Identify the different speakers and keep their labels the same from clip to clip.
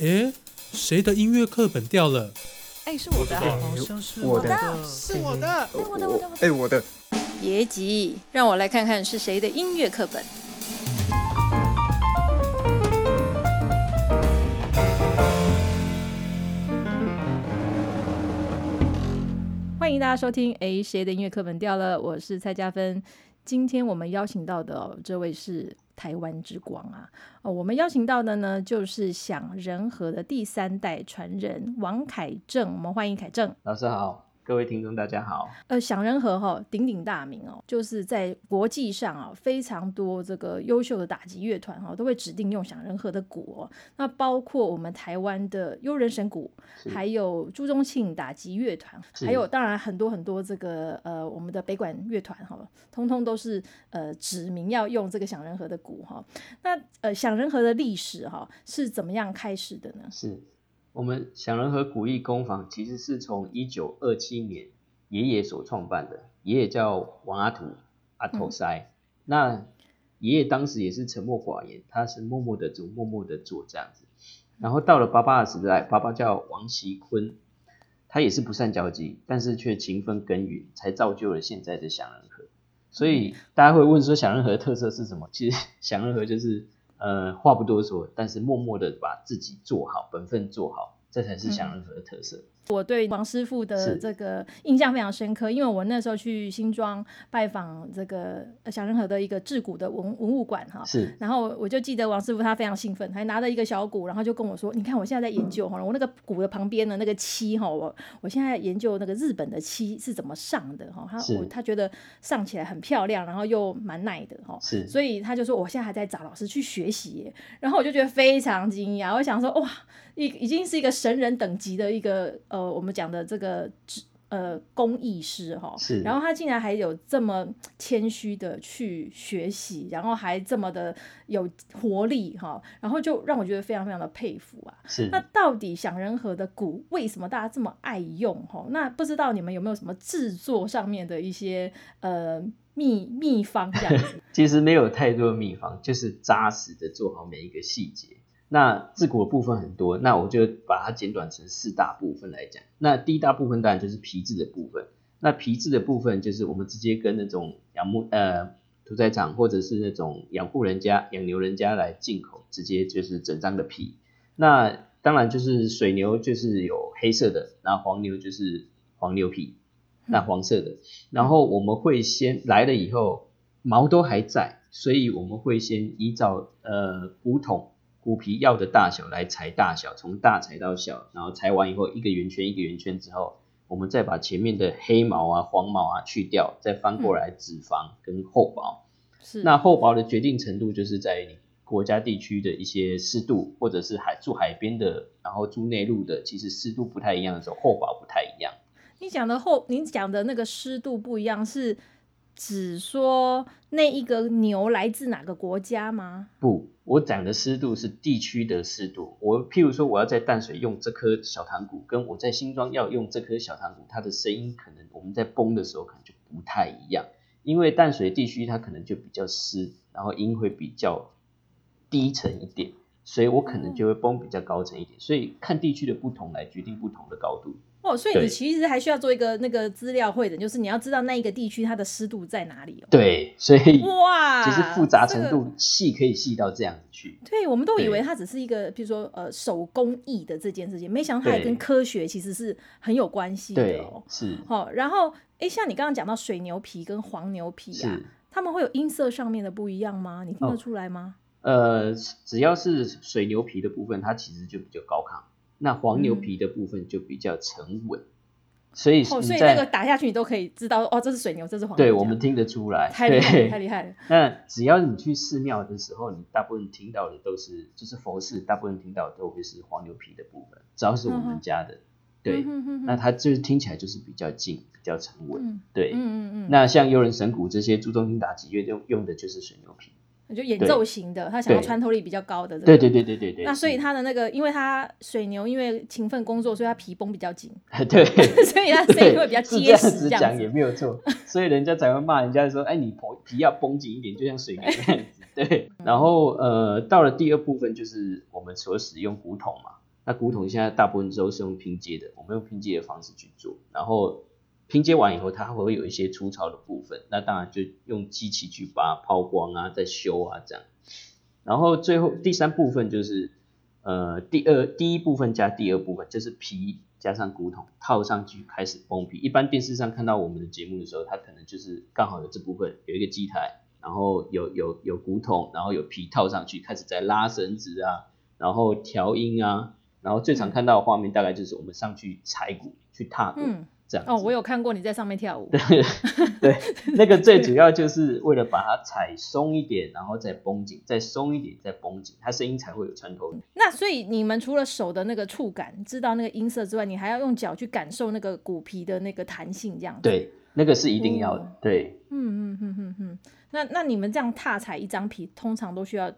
Speaker 1: 诶，谁的音乐课本掉了？
Speaker 2: 哎，是我的，
Speaker 1: 好像是
Speaker 3: 我的
Speaker 1: 是我的。
Speaker 2: 哎，我的，我的，我的。
Speaker 3: 哎，我的。
Speaker 2: 别急，让我来看看是谁的音乐课本。欢迎大家收听。哎，谁的音乐课本掉了？我是蔡嘉芬。今天我们邀请到的这位是台湾之光啊！哦，我们邀请到的呢，就是享仁和的第三代传人王凯正。我们欢迎凯正
Speaker 4: 老师好。各位听众，大家好。
Speaker 2: 呃，享仁和哈鼎鼎大名哦，就是在国际上啊，非常多这个优秀的打击乐团哈，都会指定用享仁和的鼓哦。那包括我们台湾的悠人神鼓，还有朱宗庆打击乐团，还有当然很多很多这个呃我们的北管乐团哈，通通都是呃指明要用这个享仁和的鼓哈。那呃享仁和的历史哈是怎么样开始的呢？
Speaker 4: 是。我们享仁和古意工坊其实是从一九二七年爷爷所创办的，爷爷叫王阿土阿头塞。那爷爷当时也是沉默寡言，他是默默的做，默默的做这样子。然后到了爸爸的时代，爸爸叫王锡坤，他也是不善交际，但是却勤奋耕耘，才造就了现在的享仁和。所以大家会问说，享仁和的特色是什么？其实 享仁和就是。呃，话不多说，但是默默的把自己做好，本分做好，这才是享仁和的特色。
Speaker 2: 我对王师傅的这个印象非常深刻，因为我那时候去新庄拜访这个小仁和的一个制鼓的文文物馆哈，
Speaker 4: 是，
Speaker 2: 然后我就记得王师傅他非常兴奋，还拿着一个小鼓，然后就跟我说：“你看我现在在研究哈，我那个鼓的旁边的那个漆哈，我我现在研究那个日本的漆是怎么上的哈，他我他觉得上起来很漂亮，然后又蛮耐的哈，
Speaker 4: 是，
Speaker 2: 所以他就说我现在还在找老师去学习，然后我就觉得非常惊讶，我想说哇。”已已经是一个神人等级的一个呃，我们讲的这个呃工艺师哈，
Speaker 4: 是，
Speaker 2: 然后他竟然还有这么谦虚的去学习，然后还这么的有活力哈，然后就让我觉得非常非常的佩服啊。
Speaker 4: 是，
Speaker 2: 那到底响人和的鼓为什么大家这么爱用哈？那不知道你们有没有什么制作上面的一些呃秘秘方这样子？
Speaker 4: 其实没有太多的秘方，就是扎实的做好每一个细节。那自古的部分很多，那我就把它简短成四大部分来讲。那第一大部分当然就是皮质的部分。那皮质的部分就是我们直接跟那种养牧呃屠宰场或者是那种养护人家养牛人家来进口，直接就是整张的皮。那当然就是水牛就是有黑色的，然后黄牛就是黄牛皮，那黄色的。然后我们会先来了以后毛都还在，所以我们会先依照呃骨筒。骨皮药的大小来裁大小，从大裁到小，然后裁完以后一个圆圈一个圆圈之后，我们再把前面的黑毛啊、黄毛啊去掉，再翻过来脂肪跟厚薄。
Speaker 2: 是。
Speaker 4: 那厚薄的决定程度就是在你国家地区的一些湿度，或者是海住海边的，然后住内陆的，其实湿度不太一样的时候，厚薄不太一样。
Speaker 2: 你讲的厚，你讲的那个湿度不一样是。只说那一个牛来自哪个国家吗？
Speaker 4: 不，我讲的湿度是地区的湿度。我譬如说，我要在淡水用这颗小糖鼓，跟我在新庄要用这颗小糖鼓，它的声音可能我们在崩的时候可能就不太一样。因为淡水地区它可能就比较湿，然后音会比较低沉一点，所以我可能就会崩比较高沉一点。所以看地区的不同来决定不同的高度。
Speaker 2: 哦，所以你其实还需要做一个那个资料会的，就是你要知道那一个地区它的湿度在哪里哦。
Speaker 4: 对，所以
Speaker 2: 哇，
Speaker 4: 其实复杂程度细可以细到这样子去。
Speaker 2: 对，我们都以为它只是一个，比如说呃手工艺的这件事情，没想到它也跟科学其实是很有关系的哦。
Speaker 4: 是。
Speaker 2: 好，然后哎，像你刚刚讲到水牛皮跟黄牛皮啊，他们会有音色上面的不一样吗？你听得出来吗？
Speaker 4: 呃，只要是水牛皮的部分，它其实就比较高亢。那黄牛皮的部分就比较沉稳，所以
Speaker 2: 所以那个打下去你都可以知道哦，这是水牛，这是黄牛。
Speaker 4: 对，我们听得出来，
Speaker 2: 太厉害，太厉害了。
Speaker 4: 那只要你去寺庙的时候，你大部分听到的都是，就是佛寺，大部分听到都会是黄牛皮的部分，只要是我们家的，对，那它就是听起来就是比较静，比较沉稳，对，嗯嗯嗯。那像幽人神鼓这些注重听打击乐用用的就是水牛皮。
Speaker 2: 就演奏型的，他想要穿透力比较高的。
Speaker 4: 对对对对对对。
Speaker 2: 那所以他的那个，因为他水牛，因为勤奋工作，所以他皮绷比较紧。
Speaker 4: 对。
Speaker 2: 所以他声音会比较结实。
Speaker 4: 这样讲也没有错，所以人家才会骂人家说：“哎，你皮皮要绷紧一点，就像水牛那样子。”对。然后呃，到了第二部分就是我们所使用骨筒嘛。那古桶现在大部分都是用拼接的，我们用拼接的方式去做，然后拼接完以后，它还会有一些粗糙的部分，那当然就用机器去把它抛光啊，再修啊这样。然后最后第三部分就是呃第二第一部分加第二部分，就是皮加上古桶套上去开始封皮。一般电视上看到我们的节目的时候，它可能就是刚好有这部分有一个机台，然后有有有古桶，然后有皮套上去，开始在拉绳子啊，然后调音啊，然后最常看到的画面大概就是我们上去踩鼓去踏鼓。
Speaker 2: 嗯，
Speaker 4: 这样
Speaker 2: 哦，我有看过你在上面跳舞。
Speaker 4: 对对，那个最主要就是为了把它踩松一点，然后再绷紧，再松一点，再绷紧，它声音才会有穿透力。
Speaker 2: 那所以你们除了手的那个触感，知道那个音色之外，你还要用脚去感受那个骨皮的那个弹性，这样子。，
Speaker 4: 对，那个是一定要的。
Speaker 2: 哦
Speaker 4: 对，
Speaker 2: 嗯嗯嗯嗯嗯。那那你们这样踏踩一张皮，通常都需要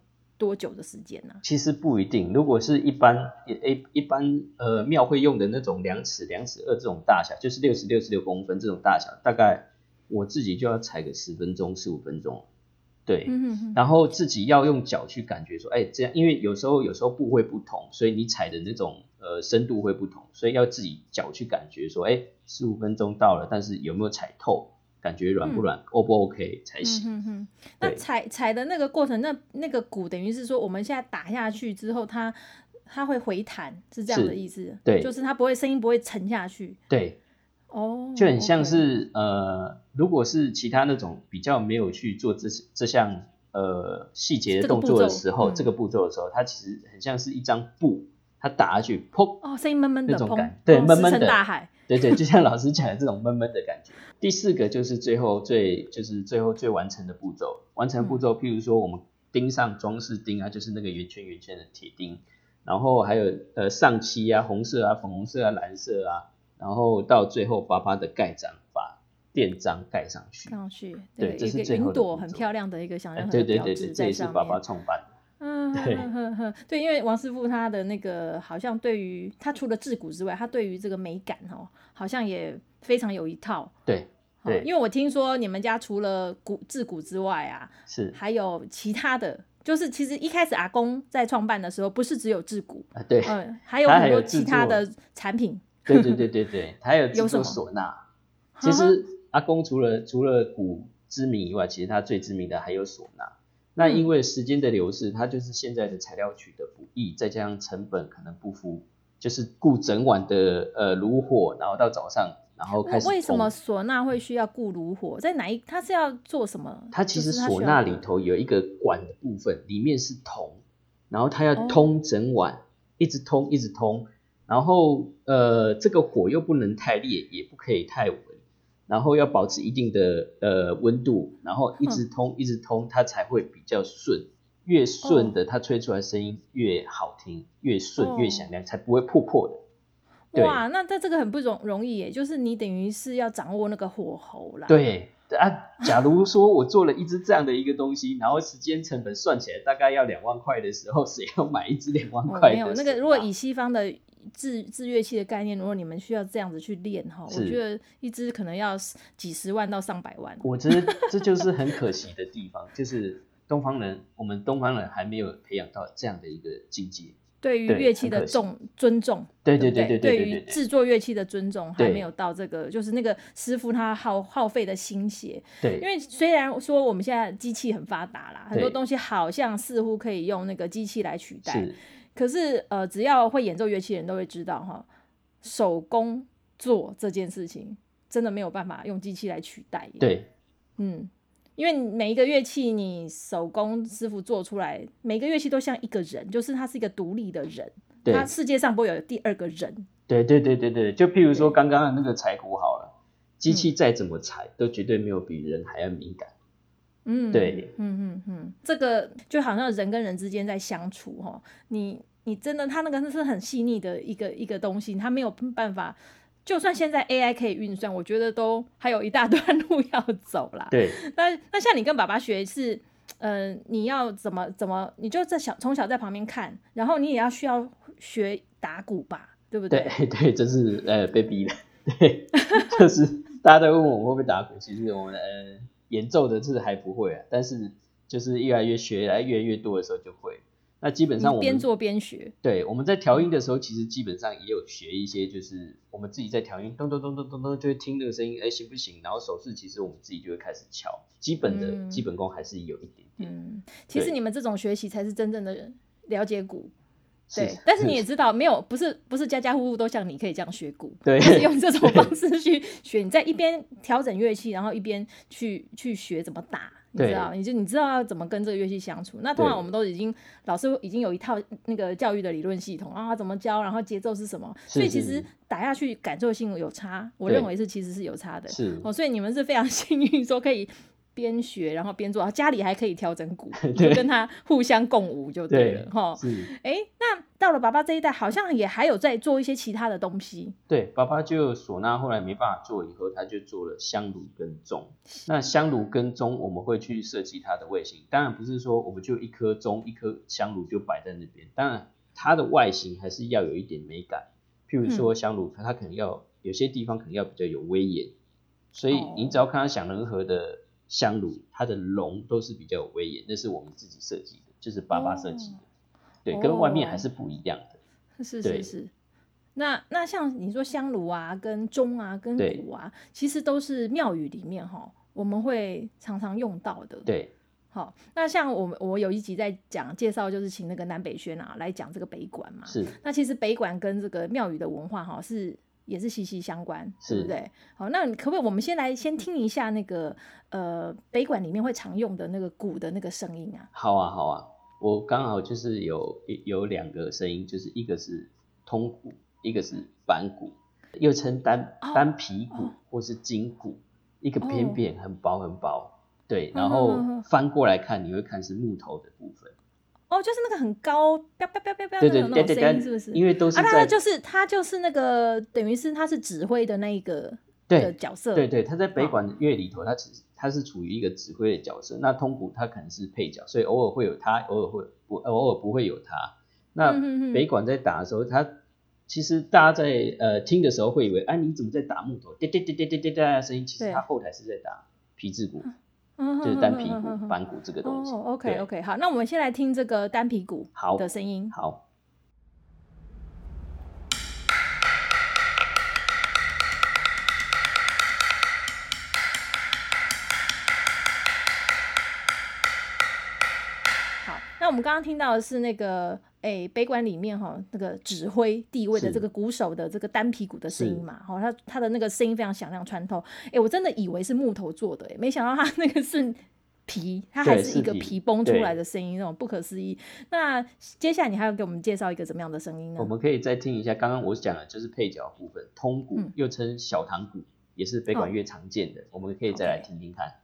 Speaker 2: 多久的时间呢、
Speaker 4: 其实不一定，如果是一般一一般呃庙会用的那种两尺两尺二这种大小，就是六十六十六公分这种大小，大概我自己就要踩个十分钟十五分钟。对。然后自己要用脚去感觉说，哎，这样，因为有时候有时候部位不同，所以你踩的那种呃深度会不同，所以要自己脚去感觉说，哎，十五分钟到了，但是有没有踩透，感觉软不软、o 不 OK 才行。
Speaker 2: 嗯哼哼，那踩踩的那个过程，那那个鼓等于是说，我们现在打下去之后，它它会回弹，是这样的意思？
Speaker 4: 对
Speaker 2: 就是它不会声音不会沉下去。
Speaker 4: 对，
Speaker 2: 哦，
Speaker 4: 就很像是呃，如果是其他那种比较没有去做这这项呃细节的动作的时候，
Speaker 2: 嗯
Speaker 4: 这个步骤的时候，它其实很像是一张布，它打下去，砰，
Speaker 2: 哦，声音闷闷的，
Speaker 4: 那种
Speaker 2: 砰
Speaker 4: 感对闷闷的
Speaker 2: 大海。
Speaker 4: 对对，就像老师讲的这种闷闷的感觉。第四个就是最后最就是最后最完成的步骤，完成步骤，譬如说我们钉上装饰钉啊，就是那个圆圈圆圈的铁钉，然后还有呃上漆啊，红色啊、粉红色啊、蓝色啊，然后到最后巴巴的盖章把店章盖上去。
Speaker 2: 上去，
Speaker 4: 对这是最后的
Speaker 2: 云朵很漂亮的一个想
Speaker 4: 哎
Speaker 2: 象
Speaker 4: 对对对对，这。也是爸爸创办的。
Speaker 2: 嗯，
Speaker 4: 对
Speaker 2: 呵呵呵对，因为王师傅他的那个好像对于他除了制骨之外，他对于这个美感哦，好像也非常有一套。
Speaker 4: 对
Speaker 2: 哦
Speaker 4: 对
Speaker 2: 因为我听说你们家除了骨制骨之外啊，
Speaker 4: 是
Speaker 2: 还有其他的，就是其实一开始阿公在创办的时候，不是只有制骨，
Speaker 4: 啊，对
Speaker 2: 嗯，还有很多其他的产品。
Speaker 4: 对对对对对，还有制作
Speaker 2: 有什么
Speaker 4: 唢呐。其实阿公除了除了鼓知名以外，其实他最知名的还有唢呐。那
Speaker 2: 嗯
Speaker 4: 因为时间的流逝，它就是现在的材料取得不易，再加上成本可能不符，就是雇整晚的呃炉火，然后到早上，然后开始
Speaker 2: 为什么唢呐会需要雇炉火？在哪一？它是要做什么？
Speaker 4: 它其实唢呐里头有一个管的部分，里面是铜，然后它要
Speaker 2: 哦
Speaker 4: 通整晚，一直通一直通，然后呃这个火又不能太烈，也不可以太稳，然后要保持一定的呃温度，然后一直通一直通，它才会比较顺。越顺的，它吹出来声音越好听，越顺
Speaker 2: 哦
Speaker 4: 越响亮，才不会破破的。对
Speaker 2: 哇，那这这个很不容容易耶，就是你等于是要掌握那个火候啦。，
Speaker 4: 对啊，假如说我做了一只这样的一个东西，然后时间成本算起来大概要两万块的时候，谁要买一只两万
Speaker 2: 哦、
Speaker 4: 块的？
Speaker 2: 没有那个，如果以西方的制制乐器的概念，如果你们需要这样子去练哈，我觉得一支可能要几十万到上百万。
Speaker 4: 我觉得这就是很可惜的地方，就是东方人，我们东方人还没有培养到这样的一个境界。对
Speaker 2: 对于乐器的重尊重，
Speaker 4: 对
Speaker 2: 对
Speaker 4: 对对对
Speaker 2: 于制作乐器的尊重还没有到这个，就是那个师傅他耗耗费的心血。
Speaker 4: 对因
Speaker 2: 为虽然说我们现在机器很发达啦，很多东西好像似乎可以用那个机器来取代，
Speaker 4: 是，
Speaker 2: 可是呃，只要会演奏乐器的人都会知道哈，手工做这件事情真的没有办法用机器来取代。，
Speaker 4: 对
Speaker 2: 嗯，因为每一个乐器你手工师傅做出来，每个乐器都像一个人，就是他是一个独立的人，
Speaker 4: 对
Speaker 2: 他世界上不会有第二个人。
Speaker 4: 对对对对对，就譬如说刚刚的那个柴胡好了，机
Speaker 2: 嗯
Speaker 4: 器再怎么裁，都绝对没有比人还要敏感。
Speaker 2: 嗯，
Speaker 4: 对，
Speaker 2: 嗯嗯嗯，这个就好像人跟人之间在相处哈，你你真的，他那个是很细腻的一个一个东西，他没有办法。就算现在 AI 可以运算，我觉得都还有一大段路要走啦。
Speaker 4: 对
Speaker 2: 那那像你跟爸爸学是，呃，你要怎么怎么，你就在小从小在旁边看，然后你也要需要学打鼓吧，对不
Speaker 4: 对对，这是呃被逼的，对，就是大家都问我会不会打鼓，其实我们呃演奏的是还不会啊，但是就是越来越学来越来越多的时候就会。那基本上我们
Speaker 2: 边做边学。
Speaker 4: 对，我们在调音的时候，其实基本上也有学一些，就是我们自己在调音，咚咚咚咚咚咚，就会听那个声音，哎，行不行？然后手势其实我们自己就会开始敲，基本的、
Speaker 2: 嗯
Speaker 4: 基本功还是有一点点。
Speaker 2: 嗯，其实你们这种学习才是真正的了解鼓。
Speaker 4: 是
Speaker 2: 对，但是你也知道，没有不是不是家家户户都像你可以这样学鼓，
Speaker 4: 对
Speaker 2: 是用这种方式去学。你在一边调整乐器，然后一边去去学怎么打，你知道，你就你知道要怎么跟这个乐器相处。那通常我们都已经老师已经有一套那个教育的理论系统啊，怎么教，然后节奏是什么，
Speaker 4: 是
Speaker 2: 所以其实打下去感受性有差，我
Speaker 4: 对
Speaker 2: 认为是其实是有差的。
Speaker 4: 是
Speaker 2: 哦，所以你们是非常 幸运，说可以边学然后边做，家里还可以调整鼓，就跟他互相共舞就对了哈。
Speaker 4: 是，
Speaker 2: 哎，那到了爸爸这一代，好像也还有在做一些其他的东西。
Speaker 4: 对，爸爸就唢呐后来没办法做以后，他就做了香炉跟钟。那香炉跟钟我们会去设计它的外形，当然不是说我们就一颗钟一颗香炉就摆在那边，当然它的外形还是要有一点美感。譬如
Speaker 2: 嗯
Speaker 4: 说香炉，它可能要有些地方可能要比较有威严，所以
Speaker 2: 哦
Speaker 4: 你只要看到享仁和的香炉，它的龙都是比较有威严，那是我们自己设计的，就是爸爸设计的。对，跟外面还是不一样的。
Speaker 2: 是是是。那那像你说香炉啊、跟钟啊、跟鼓啊，其实都是庙宇里面哈，我们会常常用到的。
Speaker 4: 对，
Speaker 2: 好，那像我们我有一集在讲介绍，就是请那个南北轩啊来讲这个北馆嘛。
Speaker 4: 是
Speaker 2: 那其实北馆跟这个庙宇的文化哈是也是息息相关，对
Speaker 4: 是
Speaker 2: 不对？好，那你可不可以我们先来先听一下那个呃北管里面会常用的那个鼓的那个声音啊？
Speaker 4: 好啊，好啊，我刚好就是有有两个声音，就是一个是通鼓，一个是板鼓，又称单
Speaker 2: 哦
Speaker 4: 单皮鼓
Speaker 2: 哦
Speaker 4: 或是筋鼓，一个
Speaker 2: 哦
Speaker 4: 扁扁很薄很薄，对，然
Speaker 2: 嗯
Speaker 4: 后翻过来看，你会看是木头的部分，
Speaker 2: 哦，就是那个很高，啪啪啪啪啪
Speaker 4: 对对
Speaker 2: 那种那种
Speaker 4: 对对对，
Speaker 2: 声音是不是？
Speaker 4: 因为都是
Speaker 2: 啊，他就是他就是那个等于是他是指挥的那一个的
Speaker 4: 对
Speaker 2: 角色，
Speaker 4: 对对，他在北
Speaker 2: 哦
Speaker 4: 管乐里头，他只是他是处于一个指挥的角色，那通鼓他可能是配角，所以偶尔会有他，偶尔会不偶尔不会有他。那北管在打的时候，他其实大家在呃听的时候会以为，哎你怎么在打木头？滴滴滴滴滴滴滴的声音，其实
Speaker 2: 对
Speaker 4: 他后台是在打皮质鼓，
Speaker 2: 嗯，
Speaker 4: 就是单皮鼓、
Speaker 2: 嗯嗯嗯嗯嗯
Speaker 4: 板鼓这个东西。
Speaker 2: 哦 OK OK，好，那我们先来听这个单皮鼓
Speaker 4: 好
Speaker 2: 的声音。
Speaker 4: 好。
Speaker 2: 好，那我们刚刚听到的是那个诶北管里面哈那个指挥地位的这个鼓手的这个单皮鼓的声音嘛，哈，他他的那个声音非常响亮穿透，诶，我真的以为是木头做的，诶，没想到他那个是皮，它还是一个
Speaker 4: 皮
Speaker 2: 皮崩出来的声音，那种不可思议。那接下来你还要给我们介绍一个怎么样的声音呢？
Speaker 4: 我？们可以再听一下，刚刚我讲的就是配角部分，通鼓、
Speaker 2: 嗯。
Speaker 4: 又称小堂鼓，也是北
Speaker 2: 哦
Speaker 4: 管乐常见的，我们可以再来听听看。
Speaker 2: 好，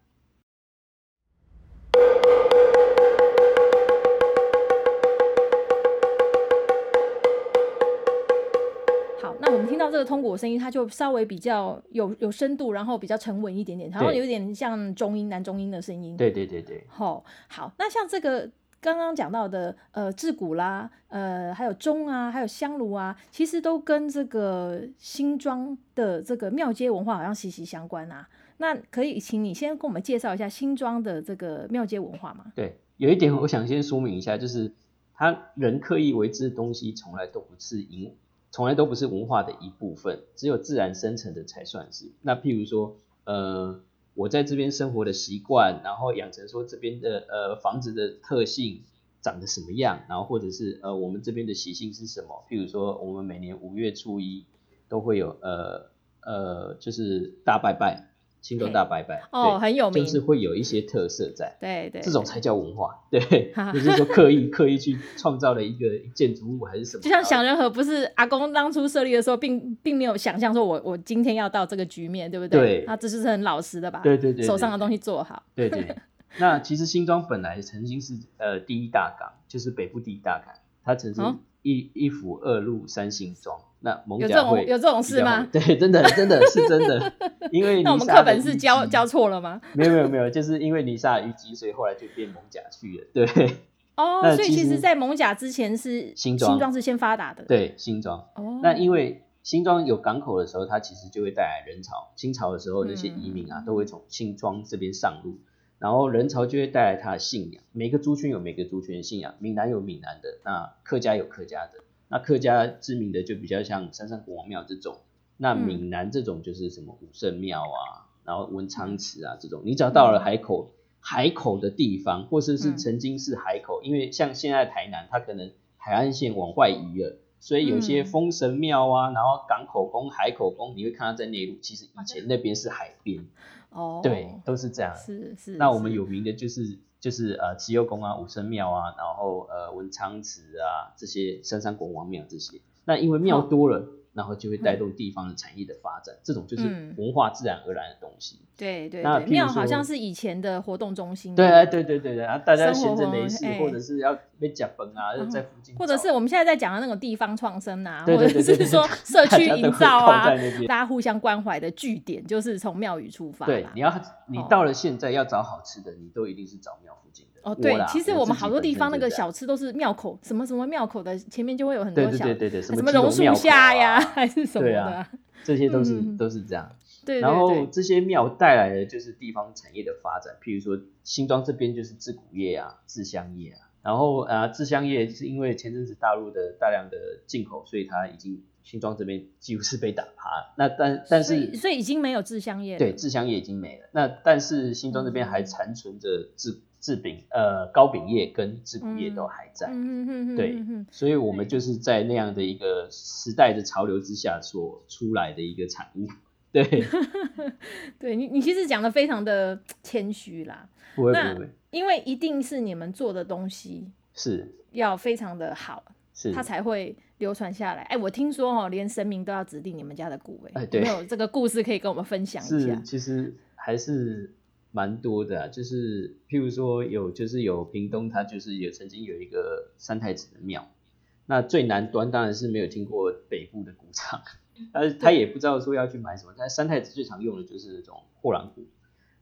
Speaker 2: 我们听到这个通鼓的声音，它就稍微比较有有深度，然后比较沉稳一点点，然
Speaker 4: 后
Speaker 2: 有点像中音男中音的声音。
Speaker 4: 对对对对，
Speaker 2: 好、好，那像这个刚刚讲到的，呃，制鼓啦，呃，还有钟啊，还有香炉啊，其实都跟这个新庄的这个庙街文化好像息息相关啊。那可以请你先跟我们介绍一下新庄的这个庙街文化吗？
Speaker 4: 对，有一点我想先说明一下，就是他人刻意为之的东西，从来都不是文，从来都不是文化的一部分，只有自然生成的才算是。那譬如说，呃，我在这边生活的习惯，然后养成说这边的呃房子的特性长得什么样，然后或者是呃我们这边的习性是什么？譬如说，我们每年五月初一都会有呃呃就是大拜拜。青州大拜拜
Speaker 2: 哦很有名
Speaker 4: 就是会有一些特色在。
Speaker 2: 对对，
Speaker 4: 这种才叫文化，对，就是说刻意刻意去创造了一个建筑物还是什么，
Speaker 2: 就像想仁和不是阿公当初设立的时候，并并没有想象说我我今天要到这个局面，对不对？
Speaker 4: 对
Speaker 2: 他这就是很老实的吧
Speaker 4: 对对对对
Speaker 2: 手上的东西做好。
Speaker 4: 对对。那其实新庄本来曾经是呃第一大港，就是北部第一大港，它曾
Speaker 2: 哦
Speaker 4: 经一一府二路三姓庄。那蒙
Speaker 2: 有这
Speaker 4: 甲会
Speaker 2: 种有这种事吗？
Speaker 4: 对，真的真的是真的，因为
Speaker 2: 那我们课本是教教错了吗？
Speaker 4: 没有没有没有，就是因为尼萨虞姬，所以后来就变蒙甲去了，对
Speaker 2: 哦，所以其实，在蒙甲之前是
Speaker 4: 新庄
Speaker 2: 庄是先发达的。，
Speaker 4: 对，新庄。
Speaker 2: 哦，
Speaker 4: 那因为新庄有港口的时候，它其实就会带来人潮。清朝的时候，那些
Speaker 2: 嗯
Speaker 4: 移民啊，都会从新庄这边上路。然后人潮就会带来他的信仰。每个族群有每个族群的信仰，闽南有闽南的，那客家有客家的。那客家知名的就比较像三山国王庙这种，那
Speaker 2: 嗯
Speaker 4: 闽南这种就是什么武圣庙啊，然后文昌祠啊这种。你只要到了海口，海口的地方，或者是
Speaker 2: 嗯
Speaker 4: 曾经是海口，因为像现在台南，它可能海岸线往外移了。所以有些
Speaker 2: 嗯
Speaker 4: 封神庙啊，然后港口宫、海口宫，你会看到在内陆，其实以前那边是海边，
Speaker 2: 哦，
Speaker 4: 对，都是这样。
Speaker 2: 是是。
Speaker 4: 那我们有名的就是就是呃慈幼宫啊、武圣庙啊，然后呃文昌祠啊这些三山国王庙这些。那因为庙多了，然后就会带动地方的产业的发展，这种就是
Speaker 2: 嗯
Speaker 4: 文化自然而然的东西。
Speaker 2: 对对对，
Speaker 4: 那
Speaker 2: 庙好像是以前的活动中心。
Speaker 4: 对对对对对啊，大家闲着没事，
Speaker 2: 哎
Speaker 4: 或者是要被夹崩啊，就
Speaker 2: 嗯
Speaker 4: 在附近，
Speaker 2: 或者是我们现在在讲的那种地方创生啊，
Speaker 4: 对对
Speaker 2: 或者是说社区营造啊大家互相关怀的据点，就是从庙宇出发，
Speaker 4: 对你要你
Speaker 2: 哦
Speaker 4: 到了现在要找好吃的，你都一定是找庙附近的。
Speaker 2: 哦，对，其实我们好多地方那个小吃都是庙口，什么什么庙口的前面就会有很多小
Speaker 4: 对对对对，
Speaker 2: 什
Speaker 4: 么
Speaker 2: 么榕树下呀，
Speaker 4: 啊
Speaker 2: 还是什么的
Speaker 4: 这些都是、
Speaker 2: 嗯
Speaker 4: 都是这样。
Speaker 2: 对
Speaker 4: 然后这些庙带来的就是地方产业的发展，譬如说新庄这边就是制骨业啊、制香业啊。然后啊，制香业是因为前阵子大陆的大量的进口，所以它已经新庄这边几乎是被打趴了。那但但是
Speaker 2: 所以已经没有制香业了，
Speaker 4: 对制香业已经没了。那但是新庄这边还残存着制制饼呃糕饼业跟制骨业都还在。对所以我们就是在那样的一个时代的潮流之下所出来的一个产物。对，
Speaker 2: 对你你其实讲的非常的谦虚啦，
Speaker 4: 不会
Speaker 2: 那
Speaker 4: 不会，
Speaker 2: 因为一定是你们做的东西
Speaker 4: 是
Speaker 2: 要非常的好，
Speaker 4: 是，
Speaker 2: 它才会流传下来。哎，我听说哦，连神明都要指定你们家的鼓，哎，
Speaker 4: 哎对
Speaker 2: 有没有这个故事可以跟我们分享一
Speaker 4: 是
Speaker 2: 下？
Speaker 4: 其实还是蛮多的、啊，就是譬如说有就是有屏东，它就是有曾经有一个三太子的庙，那最南端当然是没有听过北部的鼓场，他他也不知道说要去买什么，但三太子最常用的就是这种货郎鼓，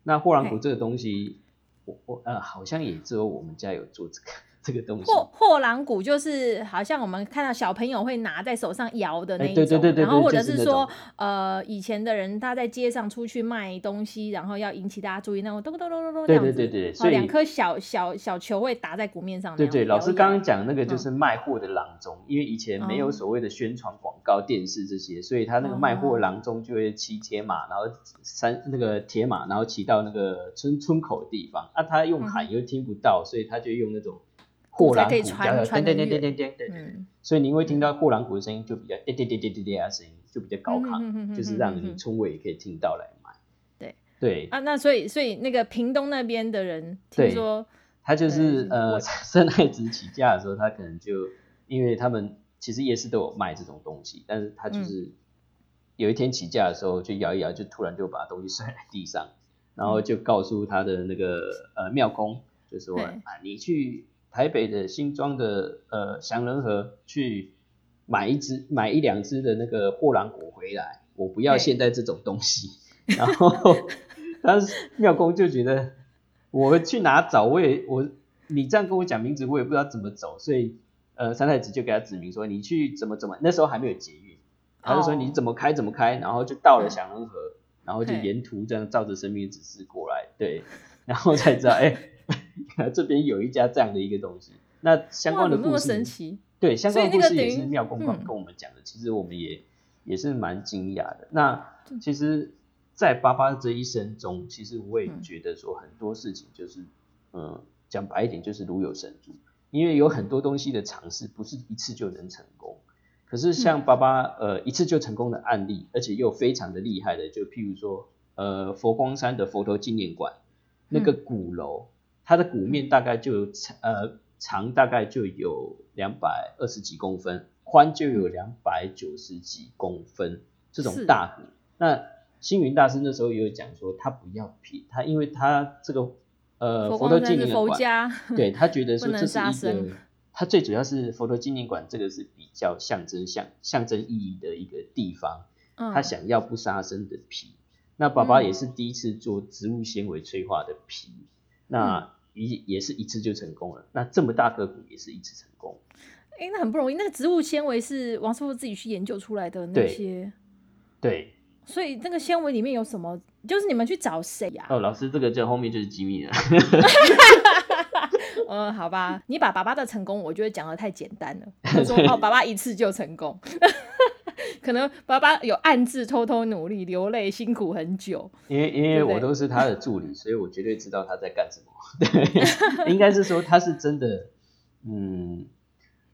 Speaker 4: 那货郎鼓这个东西，我我呃好像也只有我们家有做这个这个东西，
Speaker 2: 货货郎鼓就是好像我们看到小朋友会拿在手上摇的那一种，
Speaker 4: 哎对对对对对
Speaker 2: 然后或者
Speaker 4: 是那
Speaker 2: 说
Speaker 4: 种。
Speaker 2: 呃以前的人他在街上出去卖东西，然后要引起大家注意，那种咚咚咚咚咚这
Speaker 4: 对
Speaker 2: 样子，
Speaker 4: 对对对
Speaker 2: 对
Speaker 4: 所以
Speaker 2: 两颗小小小球会打在鼓面上
Speaker 4: 对对，老师刚刚讲那个就
Speaker 2: 嗯
Speaker 4: 是卖货的郎中，因为以前没有
Speaker 2: 哦。
Speaker 4: 所谓的宣传广告、电视这些，所以他那个卖货的郎中就会骑铁马，然后三那个铁马，然后骑到那个村村口的地方，啊，他用喊又听不到，所以他就用那种货郎鼓，对对对对对对对，
Speaker 2: 嗯，
Speaker 4: 所以您会听到货郎鼓的声音就比较滴滴滴滴滴滴的声音，就比较高亢，就是让你村尾也可以听到来买。
Speaker 2: 对。
Speaker 4: 对，
Speaker 2: 啊，那所以所以那个屏东那边的人听
Speaker 4: 对
Speaker 2: 说，
Speaker 4: 他就是呃
Speaker 2: 我
Speaker 4: 生太子起价的时候，他可能就因为他们其实夜市都有卖这种东西，但是他
Speaker 2: 嗯
Speaker 4: 就是有一天起价的时候就摇一摇，就突然就把东西 摔在地上，然后就告诉他的那个呃庙公，就说啊你去台北的新庄的呃祥仁河去买一只买一两只的那个货郎果回来，我不要
Speaker 2: 对
Speaker 4: 现在这种东西，然后 当时庙公就觉得。我去哪找？我也我你这样跟我讲名字，我也不知道怎么走，所以呃三太子就给他指明说你去怎么怎么，那时候还没有捷运，他就说
Speaker 2: 哦
Speaker 4: 你怎么开怎么开，然后就到了
Speaker 2: 嗯
Speaker 4: 祥仁河，然后就沿途这样照着生命指示过来，对，然后才知道 哎，这边有一家这样的一个东西。那相，关的故事？对相关的故事也是妙公跟
Speaker 2: 嗯
Speaker 4: 跟我们讲的，其实我们也也是蛮惊讶的。那其实，在爸爸这一生中，其实我也
Speaker 2: 嗯
Speaker 4: 觉得说很多事情就是，嗯，讲白一点就是如有神助，因为有很多东西的尝试不是一次就能成功。可是像爸爸呃一次就成功的案例，而且又非常的厉害的，就譬如说呃佛光山的佛陀纪念馆那个鼓楼，它的鼓面大概就有呃长大概就有两百二十几公分，宽就有两百九十几公分，这种大鼓。那星云大师那时候也有讲说，他不要皮他，因为他这个呃
Speaker 2: 佛
Speaker 4: 佛陀纪念馆，对他觉得 说这是一个，他最主要是佛陀纪念馆这个是比较象征象象征意义的一个地方，
Speaker 2: 嗯。
Speaker 4: 他想要不杀生的皮。那爸爸
Speaker 2: 嗯
Speaker 4: 也是第一次做植物纤维催化的皮，
Speaker 2: 嗯。
Speaker 4: 那一也是一次就成功了。那这么大个股也是一次成功，
Speaker 2: 哎、那很不容易。那个植物纤维是王师傅自己去研究出来的那些，
Speaker 4: 对，
Speaker 2: 所以那个纤维里面有什么就是你们去找谁呀、
Speaker 4: 哦，老师这个就后面就是机密了。
Speaker 2: 嗯，好吧，你把爸爸的成功，我觉得讲的太简单了。他说哦，爸爸一次就成功，可能爸爸有暗自偷偷努力、流泪、辛苦很久。
Speaker 4: 因为因为我都是他的助理，所以我绝对知道他在干什么。对，应该是说他是真的，嗯，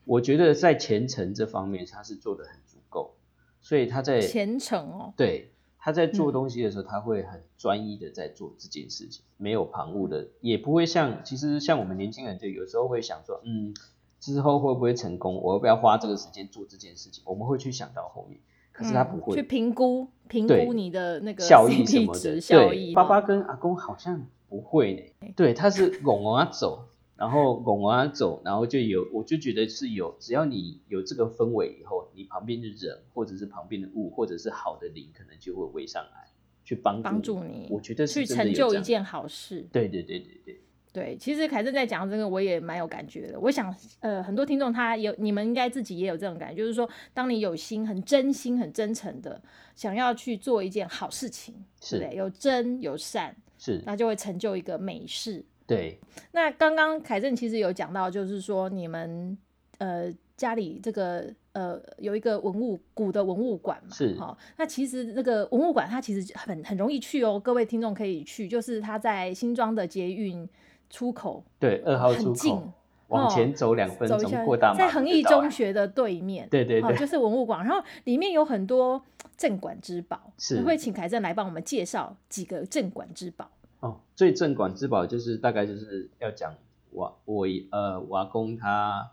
Speaker 4: 我觉得在前程这方面他是做的很足够，所以他在
Speaker 2: 虔诚哦，
Speaker 4: 对他在做
Speaker 2: 嗯
Speaker 4: 东西的时候，他会很专一的在做这件事情，没有旁骛的，也不会像其实像我们年轻人就有时候会想说，嗯，之后会不会成功，我要不要花这个时间做这件事情，我们会去想到后面，可是他不会，
Speaker 2: 嗯去评估评估你的那个
Speaker 4: 效益什么的，
Speaker 2: 效
Speaker 4: 对，
Speaker 2: 益。
Speaker 4: 爸爸跟阿公好像不会呢，对，他是拱啊走，然后拱啊走，然后就有，我就觉得是有，只要你有这个氛围以后，你旁边的人或者是旁边的物或者是好的灵，可能就会围上来去帮助
Speaker 2: 帮助你
Speaker 4: 我觉得是
Speaker 2: 去成就一件好事。
Speaker 4: 对对对对对，
Speaker 2: 对，其实凯正在讲这个，我也蛮有感觉的。我想，呃，很多听众他有，你们应该自己也有这种感觉，就是说，当你有心、很真心、很真诚的想要去做一件好事情，对不
Speaker 4: 是
Speaker 2: 对？有真有善，
Speaker 4: 是，
Speaker 2: 那就会成就一个美事。
Speaker 4: 对
Speaker 2: 那刚刚凯正其实有讲到，就是说你们呃家里这个呃有一个文物古的文物馆嘛，
Speaker 4: 是
Speaker 2: 好、那其实那个文物馆它其实很很容易去哦，各位听众可以去，就是它在新庄的捷运出口
Speaker 4: 对，二号出口往前走两分钟过大马
Speaker 2: 在恒毅中学的对面，哦，
Speaker 4: 对对对。
Speaker 2: 就是文物馆，然后里面有很多镇馆之宝，
Speaker 4: 是。
Speaker 2: 我会请凯正来帮我们介绍几个镇馆之宝。
Speaker 4: 哦，最镇馆之宝就是大概就是要讲我我呃我阿公他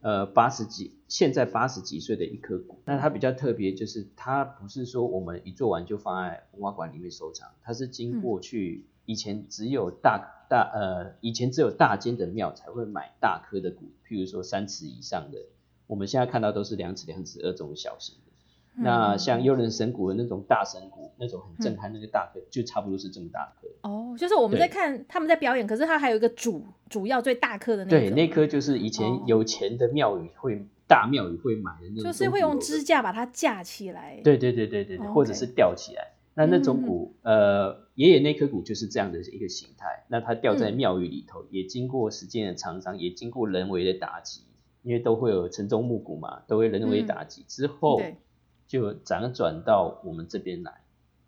Speaker 4: 呃八十几，现在八十几岁的一颗骨，那它比较特别，就是它不是说我们一做完就放在文化馆里面收藏，它是经过去、以前只有大大呃以前只有大间的庙才会买大颗的骨，譬如说三尺以上的，我们现在看到都是两尺两尺二这种小型的。那像幽人神骨的那种大神骨，那种很震撼，那个大颗就差不多是这么大颗。
Speaker 2: 哦，就是我们在看他们在表演，可是它还有一个主主要最大颗的那个，
Speaker 4: 对，那颗就是以前
Speaker 2: 哦
Speaker 4: 有钱的庙宇会、大庙宇会买的那种，
Speaker 2: 就是会用支。架把它架起来。，
Speaker 4: 对对对对对对，
Speaker 2: 哦
Speaker 4: 或者是吊起来。那那种骨，呃，爷爷那颗骨就是这样的一个形态。那它吊在
Speaker 2: 嗯
Speaker 4: 庙宇里头，也经过时间的沧桑，也经过人为的打击，因为都会有城中木鼓嘛，都会人为打击、之后就辗转到我们这边来。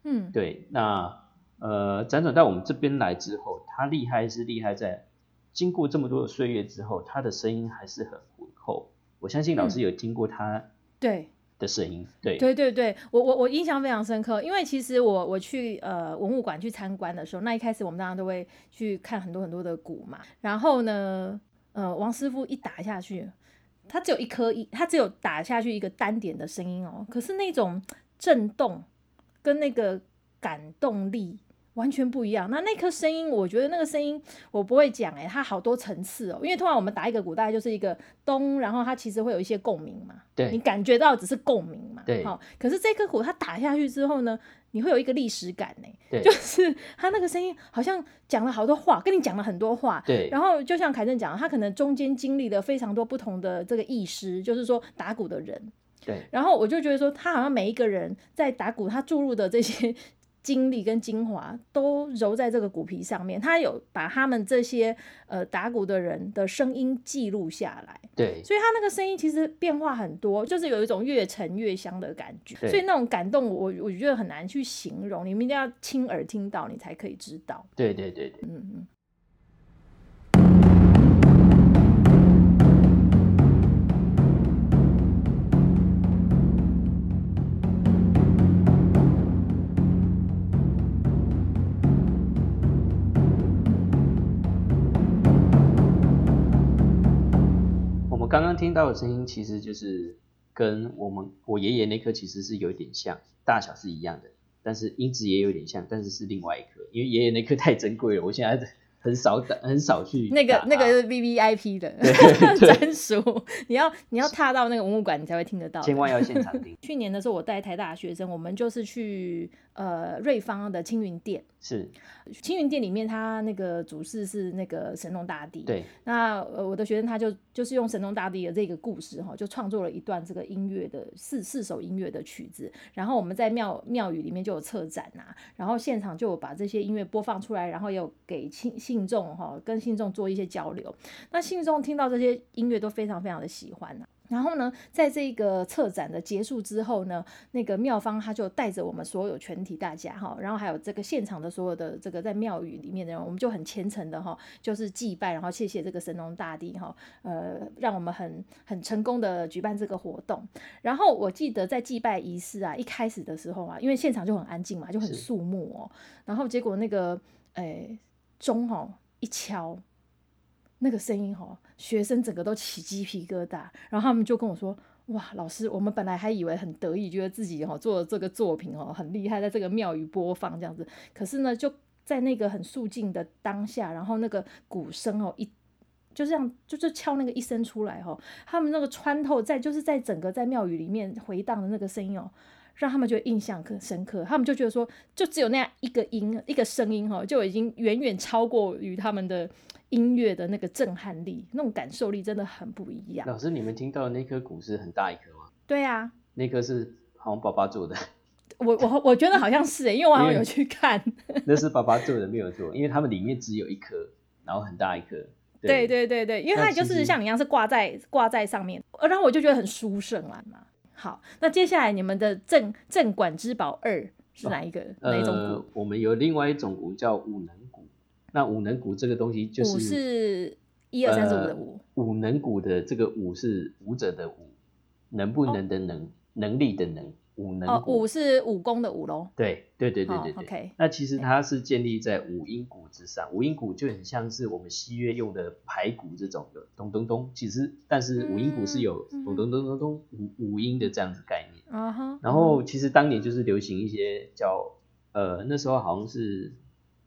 Speaker 2: 嗯，
Speaker 4: 对，那呃，辗转到我们这边来之后，他厉害是厉害在经过这么多的岁月之后，他的声音还是很浑厚。我相信老师有听过他
Speaker 2: 对，
Speaker 4: 的声音，对，
Speaker 2: 对对对，我我我印象非常深刻，因为其实我我去呃文物馆去参观的时候，那一开始我们大家都会去看很多很多的鼓嘛，然后呢，呃，王师傅一打下去，他只有一颗一，他只有打下去一个单点的声音哦，可是那种震动跟那个感动力。完全不一样。那那颗声音，我觉得那个声音我不会讲哎、它好多层次哦。因为通常我们打一个鼓，大概就是一个咚，然后它其实会有一些共鸣嘛。
Speaker 4: 对
Speaker 2: 你感觉到只是共鸣嘛。
Speaker 4: 对
Speaker 2: 好、可是这颗鼓它打下去之后呢，你会有一个历史感呢、
Speaker 4: 对
Speaker 2: 就是它那个声音好像讲了好多话，跟你讲了很多话。
Speaker 4: 对，
Speaker 2: 然后就像凯正讲，他可能中间经历了非常多不同的这个意识，就是说打鼓的人。
Speaker 4: 对，
Speaker 2: 然后我就觉得说，他好像每一个人在打鼓，他注入的这些精力跟精华都揉在这个鼓皮上面，他有把他们这些呃打鼓的人的声音记录下来。
Speaker 4: 对，
Speaker 2: 所以他那个声音其实变化很多，就是有一种越沉越香的感觉，所以那种感动我我觉得很难去形容，你们一定要亲耳听到，你才可以知道。
Speaker 4: 对，对，对，对。
Speaker 2: 嗯嗯。
Speaker 4: 刚刚听到的声音，其实就是跟我们我爷爷那颗其实是有点像，大小是一样的，但是音质也有点像，但是是另外一颗，因为爷爷那颗太珍贵了，我现在很少打，很少去
Speaker 2: 那个那个是 V V I P 的 专属，你要你要踏到那个文物馆，你才会听得到。
Speaker 4: 千万要现场听。
Speaker 2: 去年的时候，我带台大学生，我们就是去呃瑞芳的青云殿。
Speaker 4: 是，
Speaker 2: 青云殿里面，它那个主事是那个神农大帝。。
Speaker 4: 对，
Speaker 2: 那呃，我的学生他就就是用神农大帝的这个故事哈，就创作了一段这个音乐的四四首音乐的曲子。然后我们在庙庙宇里面就有策展呐、然后现场就有把这些音乐播放出来，然后也有给信信众哈跟信众做一些交流。那信众听到这些音乐都非常非常的喜欢呐、然后呢，在这个策展的结束之后呢，那个妙方他就带着我们所有全体大家哈，然后还有这个现场的所有的这个在庙宇里面的人，我们就很虔诚的哈，就是祭拜，然后谢谢这个神农大帝哈，呃，让我们很很成功的举办这个活动。然后我记得在祭拜仪式啊，一开始的时候啊，因为现场就很安静嘛，就很
Speaker 4: 是
Speaker 2: 肃穆哦，然后结果那个诶钟哈一敲。那个声音哦，学生整个都起鸡皮疙瘩，然后他们就跟我说：“哇，老师，我们本来还以为很得意，觉得自己哈做的这个作品哦很厉害，在这个庙宇播放这样子，可是呢，就在那个很肃静的当下，然后那个鼓声哦一就这样就是敲那个一声出来哈，他们那个穿透在就是在整个在庙宇里面回荡的那个声音哦。”让他们觉得印象更深刻，他们就觉得说，就只有那样一个音、一个声音哈，就已经远远超过于他们的音乐的那个震撼力，那种感受力真的很不一样。
Speaker 4: 老师，你们听到的那颗鼓是很大一颗吗？
Speaker 2: 对啊，
Speaker 4: 那颗是好像爸爸做的，
Speaker 2: 我我我觉得好像是因为我好像有去看。
Speaker 4: 那是爸爸做的，没有做，因为他们里面只有一颗，然后很大一颗。
Speaker 2: 对对对对，因为它就是像你一样是挂在挂在上面，呃然后我就觉得很殊胜啦嘛。好，那接下来你们的镇镇馆之宝二是哪一个、哪一种
Speaker 4: 呃
Speaker 2: 鼓？，
Speaker 4: 我们有另外一种鼓叫五能鼓。那五能鼓这个东西就
Speaker 2: 五是一二三四五的五。
Speaker 4: 五能鼓的这个五是舞者的舞，能不能的能，能力的能，五能
Speaker 2: 哦，五。是武功的武喽。
Speaker 4: 对对对对
Speaker 2: 哦
Speaker 4: 对对。
Speaker 2: OK
Speaker 4: 那其实它是建立在五音鼓之上，五音鼓就很像是我们西乐用的排鼓这种的咚咚咚，其实但是五音鼓是有
Speaker 2: 嗯
Speaker 4: 咚咚咚咚咚五五音的这样子概念。
Speaker 2: 啊哈。
Speaker 4: 然后其实当年就是流行一些叫呃那时候好像是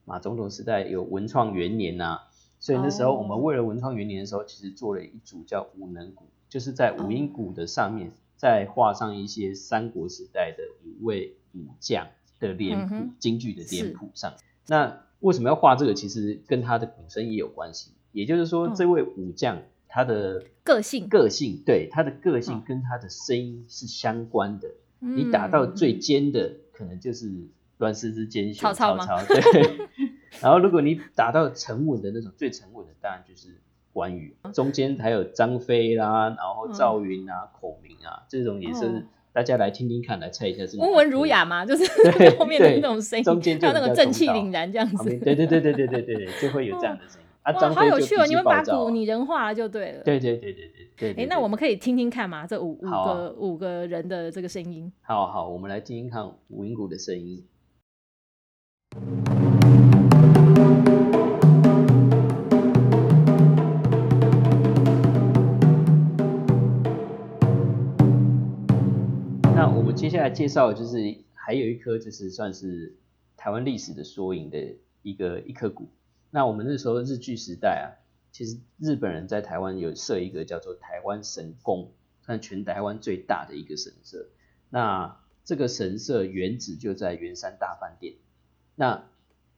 Speaker 4: 马总统时代有文创元年呐、所以那时候我
Speaker 2: 哦。
Speaker 4: 们为了文创元年的时候，其实做了一组叫五能鼓，就是在五
Speaker 2: 哦。
Speaker 4: 音鼓的上面再画上一些三国时代的五位武将的脸谱
Speaker 2: 嗯，
Speaker 4: 京剧的
Speaker 2: 是。
Speaker 4: 脸谱上。那为什么要画这个？其实跟他的鼓声也有关系，也就是说
Speaker 2: 嗯。
Speaker 4: 这位武将他的
Speaker 2: 个性。
Speaker 4: 个性对他的个性
Speaker 2: 嗯。
Speaker 4: 跟他的声音是相关的。
Speaker 2: 嗯
Speaker 4: 你打到最尖的，可能就是乱世之奸雄，
Speaker 2: 曹操？
Speaker 4: 对。然后，如果你打到沉稳的那种，最沉稳的当然就是关羽。中间还有张飞啦，然后赵云啊、孔明啊，这种也是大家来听听看，来猜一下是
Speaker 2: 温文儒雅嘛，就是 后面的那种声音，
Speaker 4: 中间就
Speaker 2: 那个正气凛然这样子。
Speaker 4: 对对对对对对对对，就会有这样的声音。啊，
Speaker 2: 好有趣哦！你们把鼓拟人化就对了。
Speaker 4: 对对对对对对。
Speaker 2: 哎，那我们可以听听看嘛，这五五个五个人的这个声音。
Speaker 4: 好好，我们来听听看五音鼓的声音。那我们接下来介绍的就是还有一颗，就是算是台湾历史的缩影的一个一颗鼓。那我们那时候日据时代啊，其实日本人在台湾有设一个叫做台湾神宫，算全台湾最大的一个神社。那这个神社原址就在圆山大饭店。那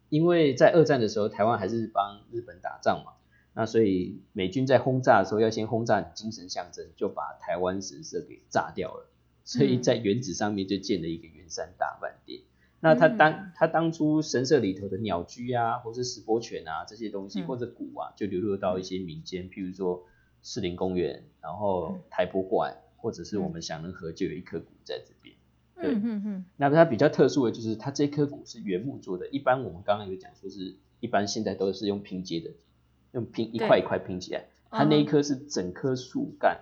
Speaker 4: 因为在二战的时候，台湾还是帮日本打仗嘛，那所以美军在轰炸的时候要先轰炸精神象征，就把台湾神社给炸掉了。所以在原址上面就建了一个圆山大饭店。那他当他当初神社里头的鸟居啊，或是石波泉啊这些东西，
Speaker 2: 嗯
Speaker 4: 或者鼓啊，就流落到一些民间，譬如说士林公园，然后台博馆，或者是我们享仁河就有一颗鼓在这边。对。
Speaker 2: 嗯嗯嗯，
Speaker 4: 那它比较特殊的就是它这颗骨是原木做的，一般我们刚刚有讲说是一般现在都是用拼接的，用拼一块一块拼起来，它那一颗是整棵树干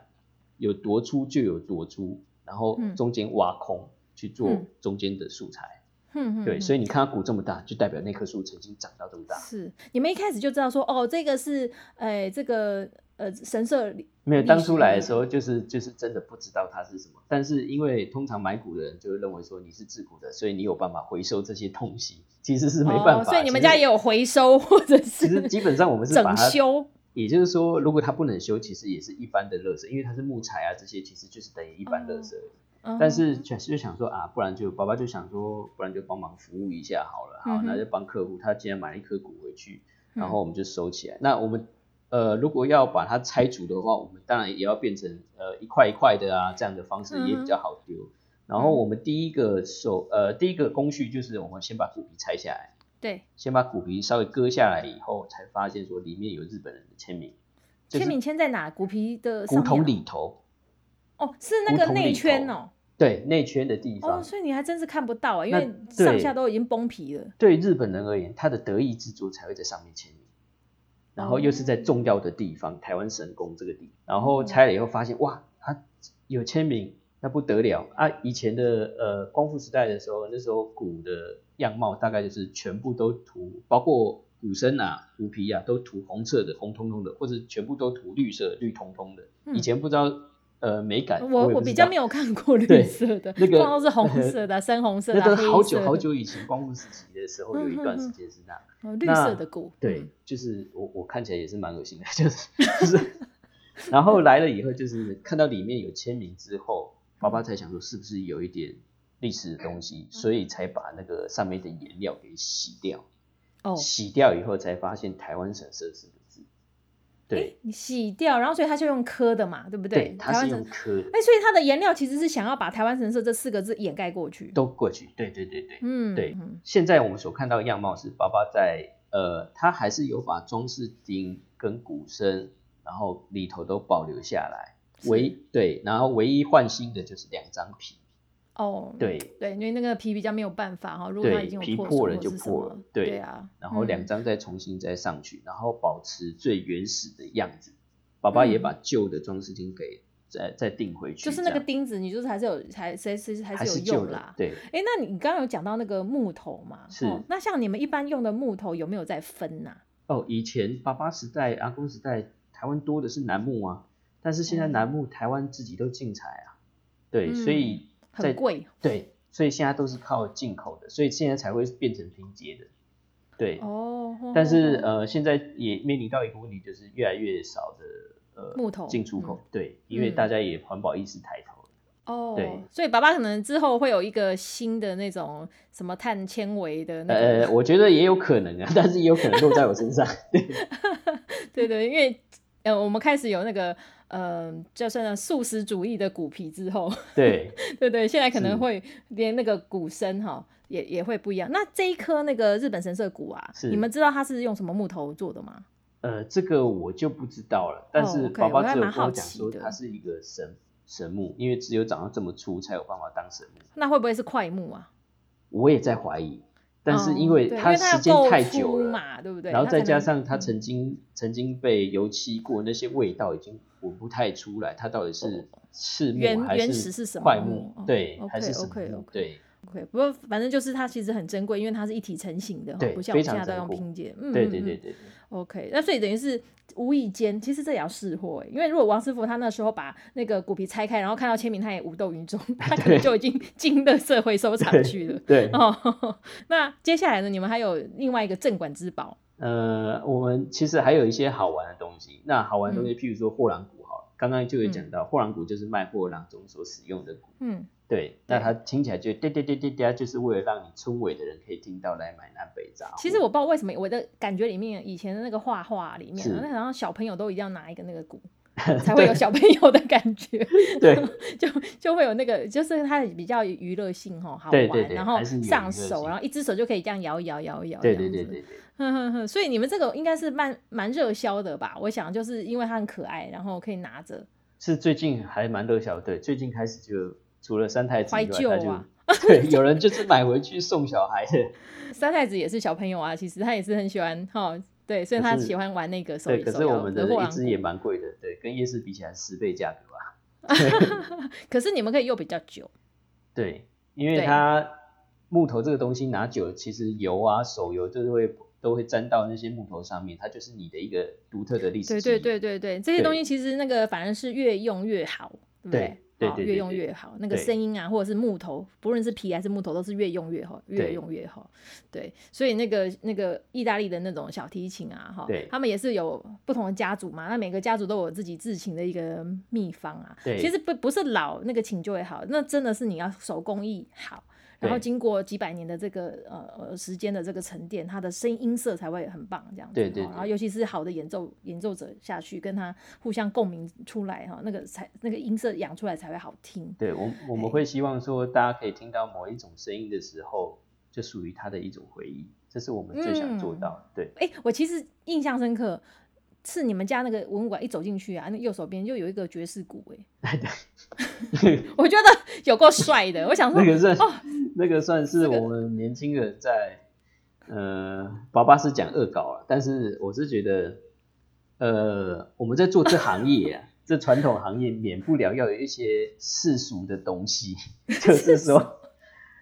Speaker 4: 有多粗就有多粗，然后
Speaker 2: 嗯。
Speaker 4: 中间挖空去做
Speaker 2: 嗯。
Speaker 4: 中间的素材。
Speaker 2: 哼哼
Speaker 4: 对，所以你看它骨这么大，就代表那棵树曾经长到这么大。
Speaker 2: 是。你们一开始就知道说，哦，这个是，哎，这个呃神社里
Speaker 4: 没有，当初来的
Speaker 2: 的
Speaker 4: 时候就是就是真的不知道它是什么，但是因为通常买股的人就会认为说你是自股的，所以你有办法回收这些东西，其实是没办法。
Speaker 2: 哦，所以你们家也有回收或者
Speaker 4: 其实
Speaker 2: 是
Speaker 4: 基本上我们是把
Speaker 2: 整
Speaker 4: 它，
Speaker 2: 修，
Speaker 4: 也就是说，如果它不能修，其实也是一般的垃圾，因为它是木材啊这些，其实就是等于一般垃圾但是确实就想说啊，不然就爸爸就想说，不然就帮忙服务一下好了，好，
Speaker 2: 嗯
Speaker 4: 那就帮客户，他既然买了一颗股回去，然
Speaker 2: 嗯
Speaker 4: 后我们就收起来。那我们呃，如果要把它拆除的话，我们当然也要变成呃一块一块的啊，这样的方式也比较好丢。然后我们第一个手呃第一个工序就是我们先把骨皮拆下来，
Speaker 2: 对，
Speaker 4: 先把骨皮稍微割下来以后，才发现说里面有日本人的签名，就是
Speaker 2: 签名签在哪？骨皮的上
Speaker 4: 骨桶
Speaker 2: 啊
Speaker 4: 里头，
Speaker 2: 哦，是那个内圈哦，
Speaker 4: 对内圈的地方。
Speaker 2: 哦，所以你还真是看不到啊，因为上下都已经崩皮了。
Speaker 4: 对日本人而言，他的得意之作才会在上面签名，然后又是在重要的地方，台湾神宫这个地，然后拆了以后发现，哇，他有签名，那不得了啊！以前的呃光复时代的时候，那时候鼓的样貌大概就是全部都涂，包括鼓身啊、鼓皮啊，都涂红色的、红彤彤的，或者全部都涂绿色、绿彤彤的。
Speaker 2: 嗯
Speaker 4: 以前不知道呃美感，
Speaker 2: 我我比较没有看过绿色的，
Speaker 4: 那个
Speaker 2: 通常都是红色的啊、深红色的啊、
Speaker 4: 那都好久好久以前光复时期的时候，有一段时间是那样。
Speaker 2: 哦绿色的狗，
Speaker 4: 对
Speaker 2: 嗯，
Speaker 4: 就是我我看起来也是蛮恶心的，就 是就是，然后来了以后，就是看到里面有签名之后，爸爸才想说是不是有一点历史的东西，所以才把那个上面的颜料给洗掉，
Speaker 2: 哦，
Speaker 4: 洗掉以后才发现台湾神社四个字，对
Speaker 2: 诶你洗掉，然后所以他就用刻的嘛，对不
Speaker 4: 对，它是
Speaker 2: 台湾神，
Speaker 4: 用刻的
Speaker 2: 哎，所以它的颜料其实是想要把台湾神社这四个字掩盖过去。
Speaker 4: 都过去，对对对对，
Speaker 2: 嗯，
Speaker 4: 对
Speaker 2: 嗯
Speaker 4: 现在我们所看到的样貌是爸爸在呃，他还是有把装饰钉跟鼓身，然后里头都保留下来。唯对，然后唯一换新的就是两张皮，
Speaker 2: 哦，
Speaker 4: 对
Speaker 2: 对，因为那个皮比较没有办法哈，如果它已经破
Speaker 4: 了就破了对
Speaker 2: 对啊，
Speaker 4: 然后两
Speaker 2: 嗯
Speaker 4: 张再重新再上去，然后保持最原始的样子。爸爸也
Speaker 2: 嗯
Speaker 4: 把旧的装饰钉给再再钉回去，
Speaker 2: 就是那个钉子，你就是还是有还还是还
Speaker 4: 还
Speaker 2: 是有用啦，。
Speaker 4: 对，
Speaker 2: 哎，那你刚刚有讲到那个木头嘛？
Speaker 4: 是
Speaker 2: 哦那像你们一般用的木头有没有在分呐？
Speaker 4: 哦，以前爸爸时代、阿公时代，台湾多的是楠木啊，但是现在
Speaker 2: 哦
Speaker 4: 楠木台湾自己都进采啊，对，
Speaker 2: 嗯
Speaker 4: 所以在
Speaker 2: 很贵。
Speaker 4: 对，所以现在都是靠进口的，所以现在才会变成拼接的，对。
Speaker 2: 哦。
Speaker 4: 但是
Speaker 2: 哦
Speaker 4: 呃，现在也面临到一个问题，就是越来越少的呃
Speaker 2: 木头
Speaker 4: 进出口，
Speaker 2: 嗯。
Speaker 4: 对，因为
Speaker 2: 嗯。
Speaker 4: 大家也环保意识抬头了，
Speaker 2: 哦，
Speaker 4: 对
Speaker 2: 所以爸爸可能之后会有一个新的那种什么碳纤维的那
Speaker 4: 我觉得也有可能啊，但是也有可能落在我身上，对。
Speaker 2: 对对，因为呃，我们开始有那个呃，就是那素食主义的骨皮之后，
Speaker 4: 对。
Speaker 2: 对对，现在可能会连那个骨身哈也也会不一样。那这一颗那个日本神社骨啊，
Speaker 4: 是
Speaker 2: 你们知道它是用什么木头做的吗？
Speaker 4: 呃，这个我就不知道了，但是
Speaker 2: 哦 OK，
Speaker 4: 爸
Speaker 2: 我
Speaker 4: 爸只有跟
Speaker 2: 还蛮好
Speaker 4: 我讲说，
Speaker 2: 奇的
Speaker 4: 它是一个神神木，因为只有长到这么粗才有办法当神木。
Speaker 2: 那会不会是块木啊？
Speaker 4: 我也在怀疑，但是
Speaker 2: 哦
Speaker 4: 因为
Speaker 2: 对
Speaker 4: 它时间太久了，
Speaker 2: 嘛，对不对？
Speaker 4: 然后再加上它
Speaker 2: 嗯。
Speaker 4: 曾经、曾经被油漆过，那些味道已经闻不太出来，它到底是赤木还
Speaker 2: 原始是什么
Speaker 4: 块
Speaker 2: 木哦
Speaker 4: 对还是什么对
Speaker 2: OK，不过反正就是它其实很珍贵，因为它是一体成型的，
Speaker 4: 对
Speaker 2: 不像现在都用拼接。嗯，
Speaker 4: 对对对对对
Speaker 2: ，OK，那所以等于是无意间，其实这也要试货欸因为如果王师傅他那时候把那个骨皮拆开，然后看到签名，他也无动于衷，他可能就已经进垃圾回收厂去了。
Speaker 4: 对，
Speaker 2: 哦，那接下来呢？你们还有另外一个镇馆之宝，
Speaker 4: 呃，我们其实还有一些好玩的东西。那好玩的东
Speaker 2: 嗯
Speaker 4: 西，譬如说货郎骨好了，刚刚就有讲到，货郎骨就是卖货郎中所使用的骨。
Speaker 2: 嗯，
Speaker 4: 对，那
Speaker 2: 对
Speaker 4: 它听起来就滴滴滴滴滴，就是为了让你村尾的人可以听到来买南北杂货。
Speaker 2: 其实我不知道为什么，我的感觉里面，以前的那个画画里面那好像小朋友都一定要拿一个那个鼓，才会有小朋友的感觉。
Speaker 4: 对
Speaker 2: 就就会有那个，就是它比较娱乐性哈，好玩，然后上手，然后一只手就可以这样摇一摇摇一摇，
Speaker 4: 对
Speaker 2: 这样子
Speaker 4: 对对对对，
Speaker 2: 哼哼哼，所以你们这个应该是蛮蛮热销的吧？我想就是因为它很可爱，然后可以拿着
Speaker 4: 是最近还蛮热销的。对，最近开始就除了三太子
Speaker 2: 怀
Speaker 4: 以外，它就
Speaker 2: 旧啊。
Speaker 4: 对，有人就是买回去送小孩的。
Speaker 2: 三太子也是小朋友啊，其实他也是很喜欢哈，对，所以他喜欢玩那个手
Speaker 4: 对，可是我们的一只也
Speaker 2: 鼓
Speaker 4: 蛮贵的，对，跟夜市比起来十倍价格吧。
Speaker 2: 可是你们可以用比较久，
Speaker 4: 对，因为它木头这个东西拿久了，其实油啊、手油就是会都会沾到那些木头上面，它就是你的一个独特的历史
Speaker 2: 对。对对对对，这些东西其实那个反而是越用越好，对不
Speaker 4: 对
Speaker 2: 对？哦越用越好，那个声音啊，或者是木头，不论是皮还是木头，都是越用越好，越用越好。对，所以那个那个意大利的那种小提琴啊，哈，他们也是有不同的家族嘛，那每个家族都有自己制琴的一个秘方啊。
Speaker 4: 对
Speaker 2: 其实不不是老那个琴就会好，那真的是你要手工艺好。然后
Speaker 4: 对
Speaker 2: 经过几百年的这个呃呃时间的这个沉淀，它的声音色才会很棒，这样子。
Speaker 4: 对对
Speaker 2: 然后尤其是好的演奏演奏者下去，跟他互相共鸣出来哈，那个才那个音色养出来才会好听。
Speaker 4: 对我我们会希望说，大家可以听到某一种声音的时候，就属于他的一种回忆，这是我们最想做到的。对
Speaker 2: 哎，我其实印象深刻。是你们家那个文物馆一走进去啊，那右手边就有一个爵士鼓哎、我觉得有够帅的。我想说，
Speaker 4: 那个算、
Speaker 2: 哦
Speaker 4: 那个算是我们年轻人在呃，爸爸是讲恶搞啊，但是我是觉得呃，我们在做这行业啊，这传统行业免不了要有一些世俗的东西，就是说。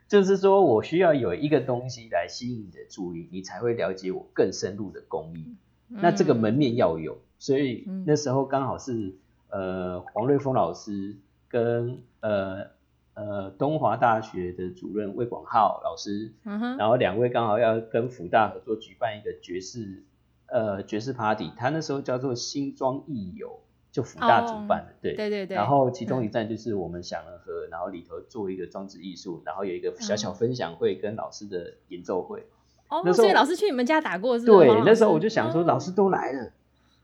Speaker 4: 就是说我需要有一个东西来吸引你的注意，你才会了解我更深入的工艺。那这个门面要有，所以
Speaker 2: 嗯
Speaker 4: 那时候刚好是呃黄瑞峰老师跟呃呃东华大学的主任魏广浩老师，
Speaker 2: 嗯，
Speaker 4: 然后两位刚好要跟福大合作举办一个爵士呃爵士 party，他那时候叫做新庄艺友，就福大主办的，对。
Speaker 2: 对对对。
Speaker 4: 然后其中一站就是我们享了河，然后里头做一个装置艺术，然后有一个小小分享会跟老师的演奏会。
Speaker 2: 哦，
Speaker 4: 那时候
Speaker 2: 所以老师去你们家打过是吗？
Speaker 4: 对，那时候我就想说，
Speaker 2: 哦
Speaker 4: 老师都来了，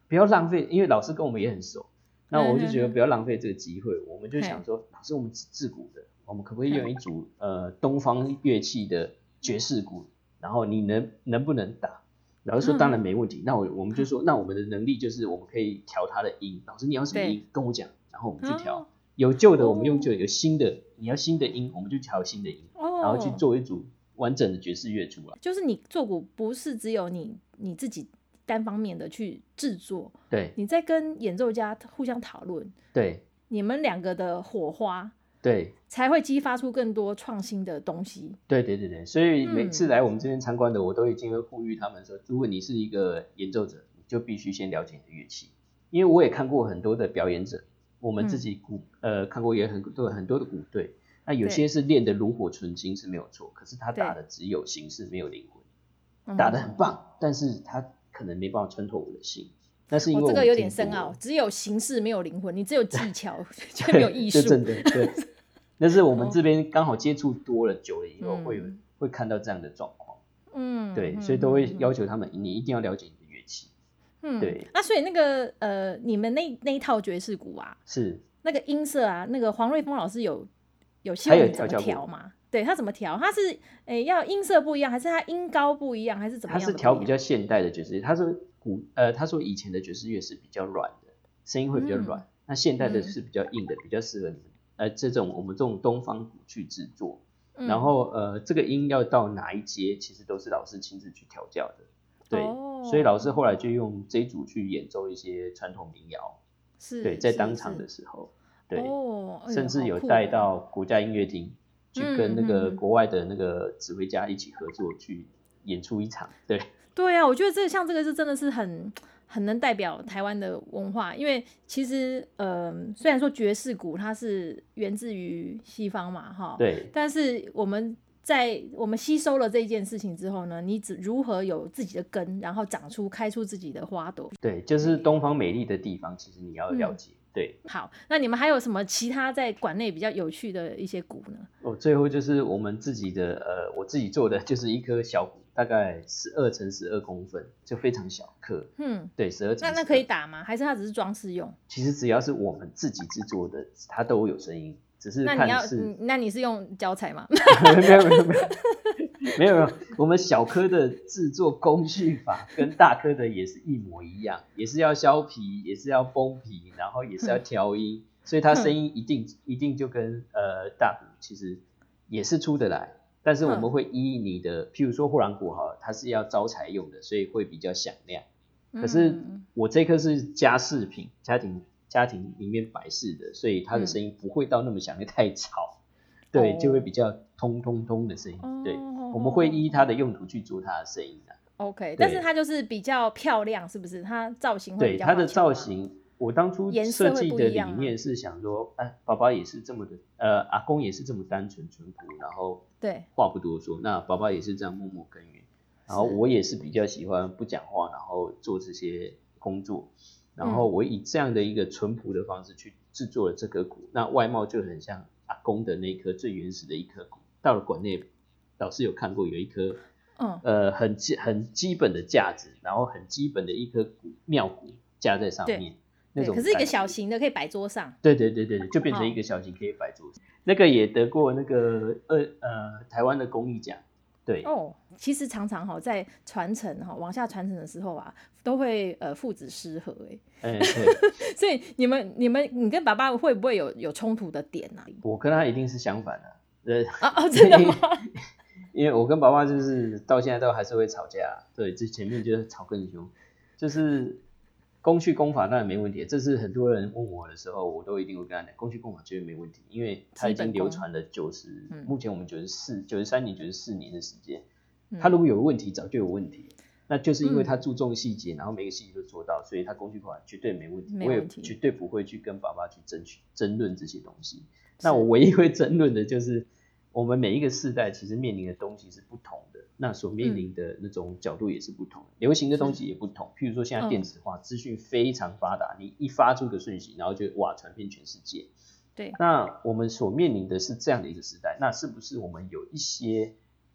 Speaker 4: 不要浪费，因为老师跟我们也很熟，那我就觉得不要浪费这个机会，我们就想说，老师我们自自古的，我们可不可以用一组呃东方乐器的爵士鼓，然后你能能不能打？老师说
Speaker 2: 嗯。
Speaker 4: 当然没问题，那我我们就说，那我们的能力就是我们可以调它的音，老师你要什么音跟我讲，然后我们去调
Speaker 2: 哦，
Speaker 4: 有旧的我们用
Speaker 2: 哦
Speaker 4: 旧的，有新的你要新的音，我们就调新的音，
Speaker 2: 哦，
Speaker 4: 然后去做一组完整的爵士乐出来。
Speaker 2: 就是你做鼓不是只有你你自己单方面的去制作，
Speaker 4: 对
Speaker 2: 你在跟演奏家互相讨论，
Speaker 4: 对
Speaker 2: 你们两个的火花
Speaker 4: 对。
Speaker 2: 才会激发出更多创新的东西。
Speaker 4: 对对对对，所以每
Speaker 2: 嗯
Speaker 4: 次来我们这边参观的，我都已经会呼吁他们说，如果你是一个演奏者，你就必须先了解你的乐器，因为我也看过很多的表演者，我们自己鼓、呃看过也很多很多的鼓队，那有些是练得炉火纯青是没有错，可是他打的只有形式没有灵魂，打的很棒，但是他可能没办法穿透我的心，那是因为我
Speaker 2: 哦这个有点深奥，只有形式没有灵魂，你只有技 巧 却没有艺术
Speaker 4: 这。真的对。但是我们这边刚好接触多了久了以后，
Speaker 2: 嗯
Speaker 4: 会有会看到这样的状况。
Speaker 2: 嗯，
Speaker 4: 对，
Speaker 2: 嗯
Speaker 4: 所以都会
Speaker 2: 嗯
Speaker 4: 要求他们，你一定要了解你的乐器。
Speaker 2: 嗯，
Speaker 4: 对
Speaker 2: 那所以那个呃，你们那那一套爵士鼓啊，
Speaker 4: 是，
Speaker 2: 那个音色啊，那个黄瑞峰老师有有希
Speaker 4: 他有
Speaker 2: 望怎么
Speaker 4: 调
Speaker 2: 吗？对他怎么调？他是诶、要音色不一样，还是他音高不一样，还是怎么
Speaker 4: 他？是调比较现代的爵士乐，他说古呃，他说以前的爵士乐是比较软的，声音会比较软，那现代的
Speaker 2: 嗯
Speaker 4: 是比较硬的，比较适合你们呃这种我们这种东方鼓去制作。
Speaker 2: 嗯
Speaker 4: 然后呃，这个音要到哪一阶，其实都是老师亲自去调教的。对，
Speaker 2: 哦
Speaker 4: 所以老师后来就用这一组去演奏一些传统民谣。
Speaker 2: 是
Speaker 4: 对，在当场的时候，对，
Speaker 2: 哦，哎
Speaker 4: 甚至有带到国家音乐厅去跟那
Speaker 2: 嗯嗯嗯
Speaker 4: 个国外的那个指挥家一起合作去演出一场。对，
Speaker 2: 对啊，我觉得这像这个是真的是很很能代表台湾的文化，因为其实呃，虽然说爵士鼓它是源自于西方嘛，哈，，
Speaker 4: 对，
Speaker 2: 但是我们在我们吸收了这一件事情之后呢，你只如何有自己的根，然后长出开出自己的花朵。
Speaker 4: 对，就是东方美丽的地方，其实你要了
Speaker 2: 嗯
Speaker 4: 解。对，
Speaker 2: 好，那你们还有什么其他在馆内比较有趣的一些鼓呢？
Speaker 4: 哦，最后就是我们自己的呃，我自己做的就是一颗小鼓，大概十二乘十二公分，就非常小颗。
Speaker 2: 嗯，
Speaker 4: 对，十二乘
Speaker 2: 那那可以打吗？还是它只是装饰用？
Speaker 4: 其实只要是我们自己制作的，它都有声音，只是
Speaker 2: 那你要，那你是用脚踩吗？
Speaker 4: 没有没有没有 没有没有，我们小颗的制作工序法跟大颗的也是一模一样，也是要削皮，也是要封皮，然后也是要调音，所以它声音一定一定就跟呃大鼓其实也是出得来，但是我们会依你的，譬如说霍兰鼓哈，它是要招财用的，所以会比较响亮。可是
Speaker 2: 嗯
Speaker 4: 我这颗是家饰品，家庭家庭里面摆饰的，所以它的声音不会到那么响亮，太吵。对，就会
Speaker 2: 哦
Speaker 4: 比较通通通的声音。对，
Speaker 2: 哦
Speaker 4: 我们会依它的用途去做它的声音的。
Speaker 2: OK，但是它就是比较漂亮，是不是？它造型
Speaker 4: 对它的造型，我当初设计的理念是想说，哎，爸爸也是这么的，呃，阿公也是这么单纯淳朴，然后
Speaker 2: 对，
Speaker 4: 话不多说，那爸爸也是这样默默耕耘，然后我也是比较喜欢不讲话，然后做这些工作，然
Speaker 2: 嗯。
Speaker 4: 后我以这样的一个淳朴的方式去制作了这个鼓，那外貌就很像阿公的那颗最原始的一颗骨。到了馆内，老师有看过有一颗
Speaker 2: 嗯，
Speaker 4: 呃很基很基本的架子，然后很基本的一颗骨庙骨架在上
Speaker 2: 对
Speaker 4: 面，那，种
Speaker 2: 可是一个小型的可以摆桌上，
Speaker 4: 对对对对对，就变成一个小型可以摆桌上。那个也得过那个呃呃台湾的工艺奖，对，
Speaker 2: 哦，其实常常哈在传承哈往下传承的时候啊，都会呃父子失和哎，
Speaker 4: 哎 对，
Speaker 2: 所以你们你们你跟爸爸会不会有有冲突的点啊？
Speaker 4: 我跟他一定是相反的，呃，
Speaker 2: 啊哦，真的吗？
Speaker 4: 因为我跟爸爸就是到现在都还是会吵架，对，这前面就是吵更凶，就是公序工法当然没问题，这是很多人问我的时候，我都一定会跟他讲，工序工法绝对没问题，因为它已经流传了九十、
Speaker 2: 嗯
Speaker 4: 目前我们九十四、九十三年、九十四年的时间，
Speaker 2: 嗯
Speaker 4: 他如果有问题，早就有问题。那就是因为
Speaker 2: 嗯
Speaker 4: 他注重细节，然后每个细节都做到，所以他工序工法绝对没问题。我也绝对不会去跟爸爸去争取争论这些东西。那我唯一会争论的就是，我们每一个世代其实面临的东西是不同的，那所面临的那种角度也是不同的，流行的东西也不同。譬如说现在
Speaker 2: 嗯
Speaker 4: 电子化，资讯非常发达，你一发出个讯息，然后就哇传遍全世界。
Speaker 2: 对，
Speaker 4: 那我们所面临的是这样的一个时代，那是不是我们有一些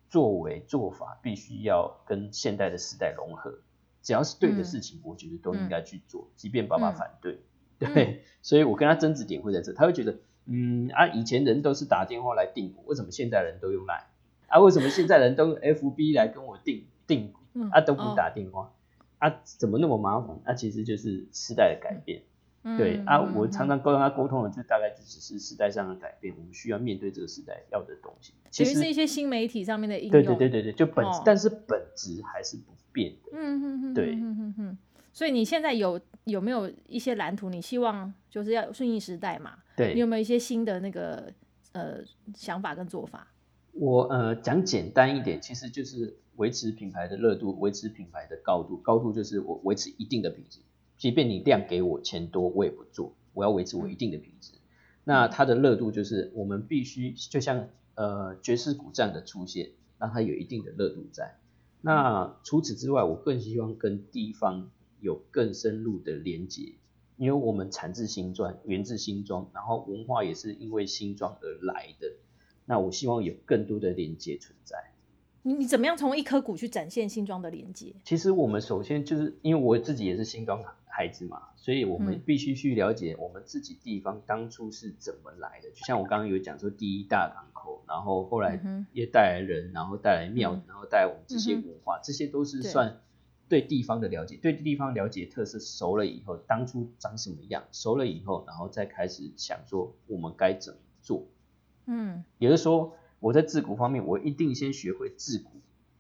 Speaker 4: 作为做法必须要跟现代的时代融合？只要是对的
Speaker 2: 嗯
Speaker 4: 事情，我觉得都应该去做，即便爸爸
Speaker 2: 嗯
Speaker 4: 反对。
Speaker 2: 嗯
Speaker 4: 对，所以我跟他争执点会在这，他会觉得，嗯啊，以前人都是打电话来订股，为什么现在人都用 Line？啊，为什么现在人都用 FB 来跟我订订股？
Speaker 2: 嗯
Speaker 4: 啊，都不
Speaker 2: 哦
Speaker 4: 打电话，啊，怎么那么麻烦？啊，其实就是时代的改变。对
Speaker 2: 嗯
Speaker 4: 啊，我常常跟他沟通的，就大概就只是时代上的改变，我们需要面对这个时代要的东西。其实
Speaker 2: 是一些新媒体上面的应用，
Speaker 4: 对对对对对，就本但是本质还是不变的。
Speaker 2: 嗯嗯嗯，
Speaker 4: 对
Speaker 2: 嗯嗯嗯。所以你现在有有没有一些蓝图？你希望就是要顺应时代嘛？
Speaker 4: 对，
Speaker 2: 你有没有一些新的那个呃想法跟做法？
Speaker 4: 我呃讲简单一点，其实就是维持品牌的热度，维持品牌的高度。高度就是我维持一定的品质，即便你量给我钱多，我也不做，我要维持我一定的品质。那它的热度就是我们必须，就像呃爵士鼓这样的出现，让它有一定的热度在。那除此之外，我更希望跟地方有更深入的连接，因为我们产自新庄，源自新庄，然后文化也是因为新庄而来的。那我希望有更多的连接存在。
Speaker 2: 你你怎么样从一颗骨去展现新庄的连接？
Speaker 4: 其实我们首先就是因为我自己也是新庄孩子嘛，所以我们
Speaker 2: 嗯
Speaker 4: 必须去了解我们自己地方当初是怎么来的。就像我刚刚有讲说，第一大港口，然后后来也带来人，然后带来庙，
Speaker 2: 嗯
Speaker 4: 然后带来我们这些文化，这些都是算对地方的了解。对地方了解特色熟了以后，当初长什么样，熟了以后，然后再开始想说我们该怎么做。
Speaker 2: 嗯
Speaker 4: 也就是说，我在自古方面，我一定先学会自古，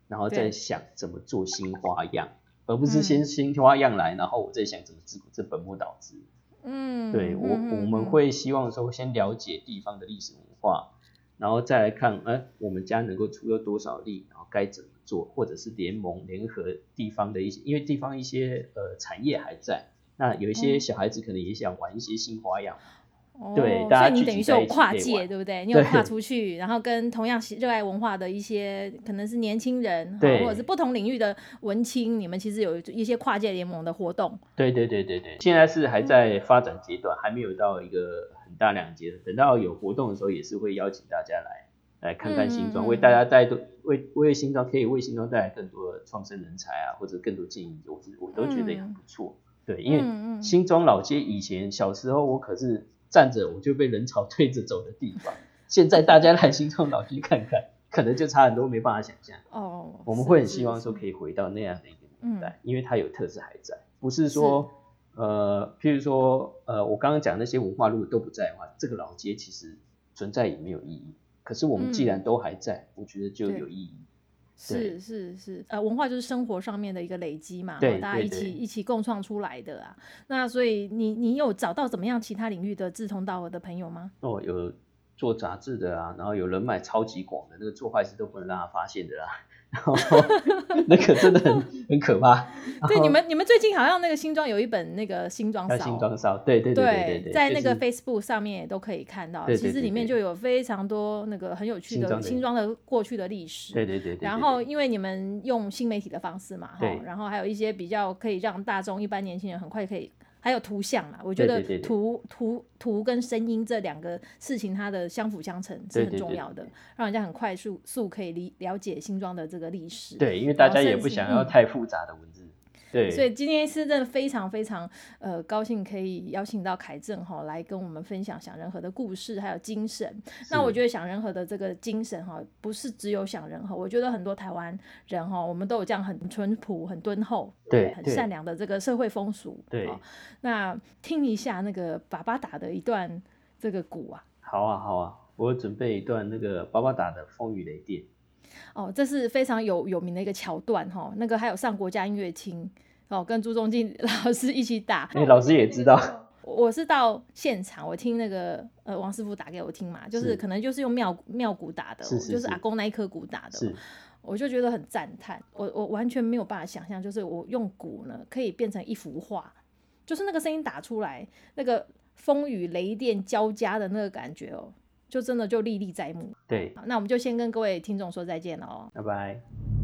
Speaker 4: 然后再想怎么做新花样，而不是
Speaker 2: 嗯
Speaker 4: 先新花样来，然后我再想怎么制鼓，这本末倒置。
Speaker 2: 嗯，
Speaker 4: 对我，
Speaker 2: 嗯
Speaker 4: 我们会希望说，先了解地方的历史文化，然后再来看，哎，我们家能够出了多少力，然后该怎么做，或者是联盟联合地方的一些，因为地方一些呃产业还在，那有一些
Speaker 2: 嗯
Speaker 4: 小孩子可能也想玩一些新花样。
Speaker 2: 哦
Speaker 4: 对大家
Speaker 2: 所以你
Speaker 4: 聚
Speaker 2: 等于是跨界，对不对？你有跨出去，然后跟同样喜热爱文化的一些可能是年轻人，哈
Speaker 4: 对
Speaker 2: 或者是不同领域的文青，你们其实有一些跨界联盟的活动。
Speaker 4: 对对对对对，现在是还在发展阶段，还没有到一个很大两节。等到有活动的时候，也是会邀请大家来来看看新庄，为大家带多为为新庄可以为新庄带来更多的创生人才啊，或者更多建议，我是我都觉得也很不错。对，因为新庄老街以前小时候我可是站着我就被人潮推着走的地方，现在大家来新庄老街看看，可能就差很多，没办法想象。
Speaker 2: 哦，
Speaker 4: 我们会很希望
Speaker 2: 是
Speaker 4: 说可以回到那样的一个
Speaker 2: 嗯
Speaker 4: 年代，因为它有特色还在，不是说呃，譬如说呃，我刚刚讲那些文化如果都不在的话，这个老街其实存在也没有意义。可是我们既然都还在，我觉得就有意义。
Speaker 2: 是是是，呃，文化就是生活上面的一个累积嘛，
Speaker 4: 对
Speaker 2: 大家一起一起共创出来的啊。那所以你你有找到怎么样其他领域的志同道合的朋友吗？
Speaker 4: 哦，有做杂志的啊，然后有人脉超级广的，那个做坏事都不能让他发现的啦。然 后那个真的很很可怕。
Speaker 2: 对，你们你们最近好像那个新装有一本那个新庄
Speaker 4: 要
Speaker 2: 骚，
Speaker 4: 新装扫，对对对对
Speaker 2: 在那个 Facebook 上面也都可以看到，其实里面就有非常多那个很有趣的
Speaker 4: 新装的
Speaker 2: 过去的历史。
Speaker 4: 对对对对对，
Speaker 2: 然后，因为你们用新媒体的方式嘛，哈，然后还有一些比较可以让大众一般年轻人很快可以，还有图像啦，我觉得图图图跟声音这两个事情，它的相辅相成是很重要的，让人家很快速速可以理了解新庄的这个历史。
Speaker 4: 对，因为大家也不想要太复杂的文字，对，
Speaker 2: 所以今天是真的非常非常呃高兴可以邀请到凯正哈来跟我们分享想人和的故事还有精神。那我觉得想人和的这个精神哈，不是只有想人和，我觉得很多台湾人哈，我们都有这样很淳朴、很敦厚、很
Speaker 4: 对很
Speaker 2: 善良的这个社会风俗。
Speaker 4: 对
Speaker 2: 哦那听一下那个爸爸打的一段这个鼓啊。
Speaker 4: 好啊好啊，我有准备一段那个爸爸打的风雨雷电，
Speaker 2: 哦，这是非常有有名的一个桥段哈、那个还有上国家音乐厅哦，跟朱宗庆 老师一起打。
Speaker 4: 哎，老师也知道，
Speaker 2: 我是到现场，我听那个呃王师傅打给我听嘛，就是
Speaker 4: 是
Speaker 2: 可能就是用妙妙鼓打的哦、
Speaker 4: 是是
Speaker 2: 就是阿公那一颗鼓打的我就觉得很赞叹，我我完全没有办法想象，就是我用鼓呢可以变成一幅画，就是那个声音打出来，那个风雨雷电交加的那个感觉哦，就真的就历历在目。
Speaker 4: 对，
Speaker 2: 好，那我们就先跟各位听众说再见了哦。
Speaker 4: 拜拜。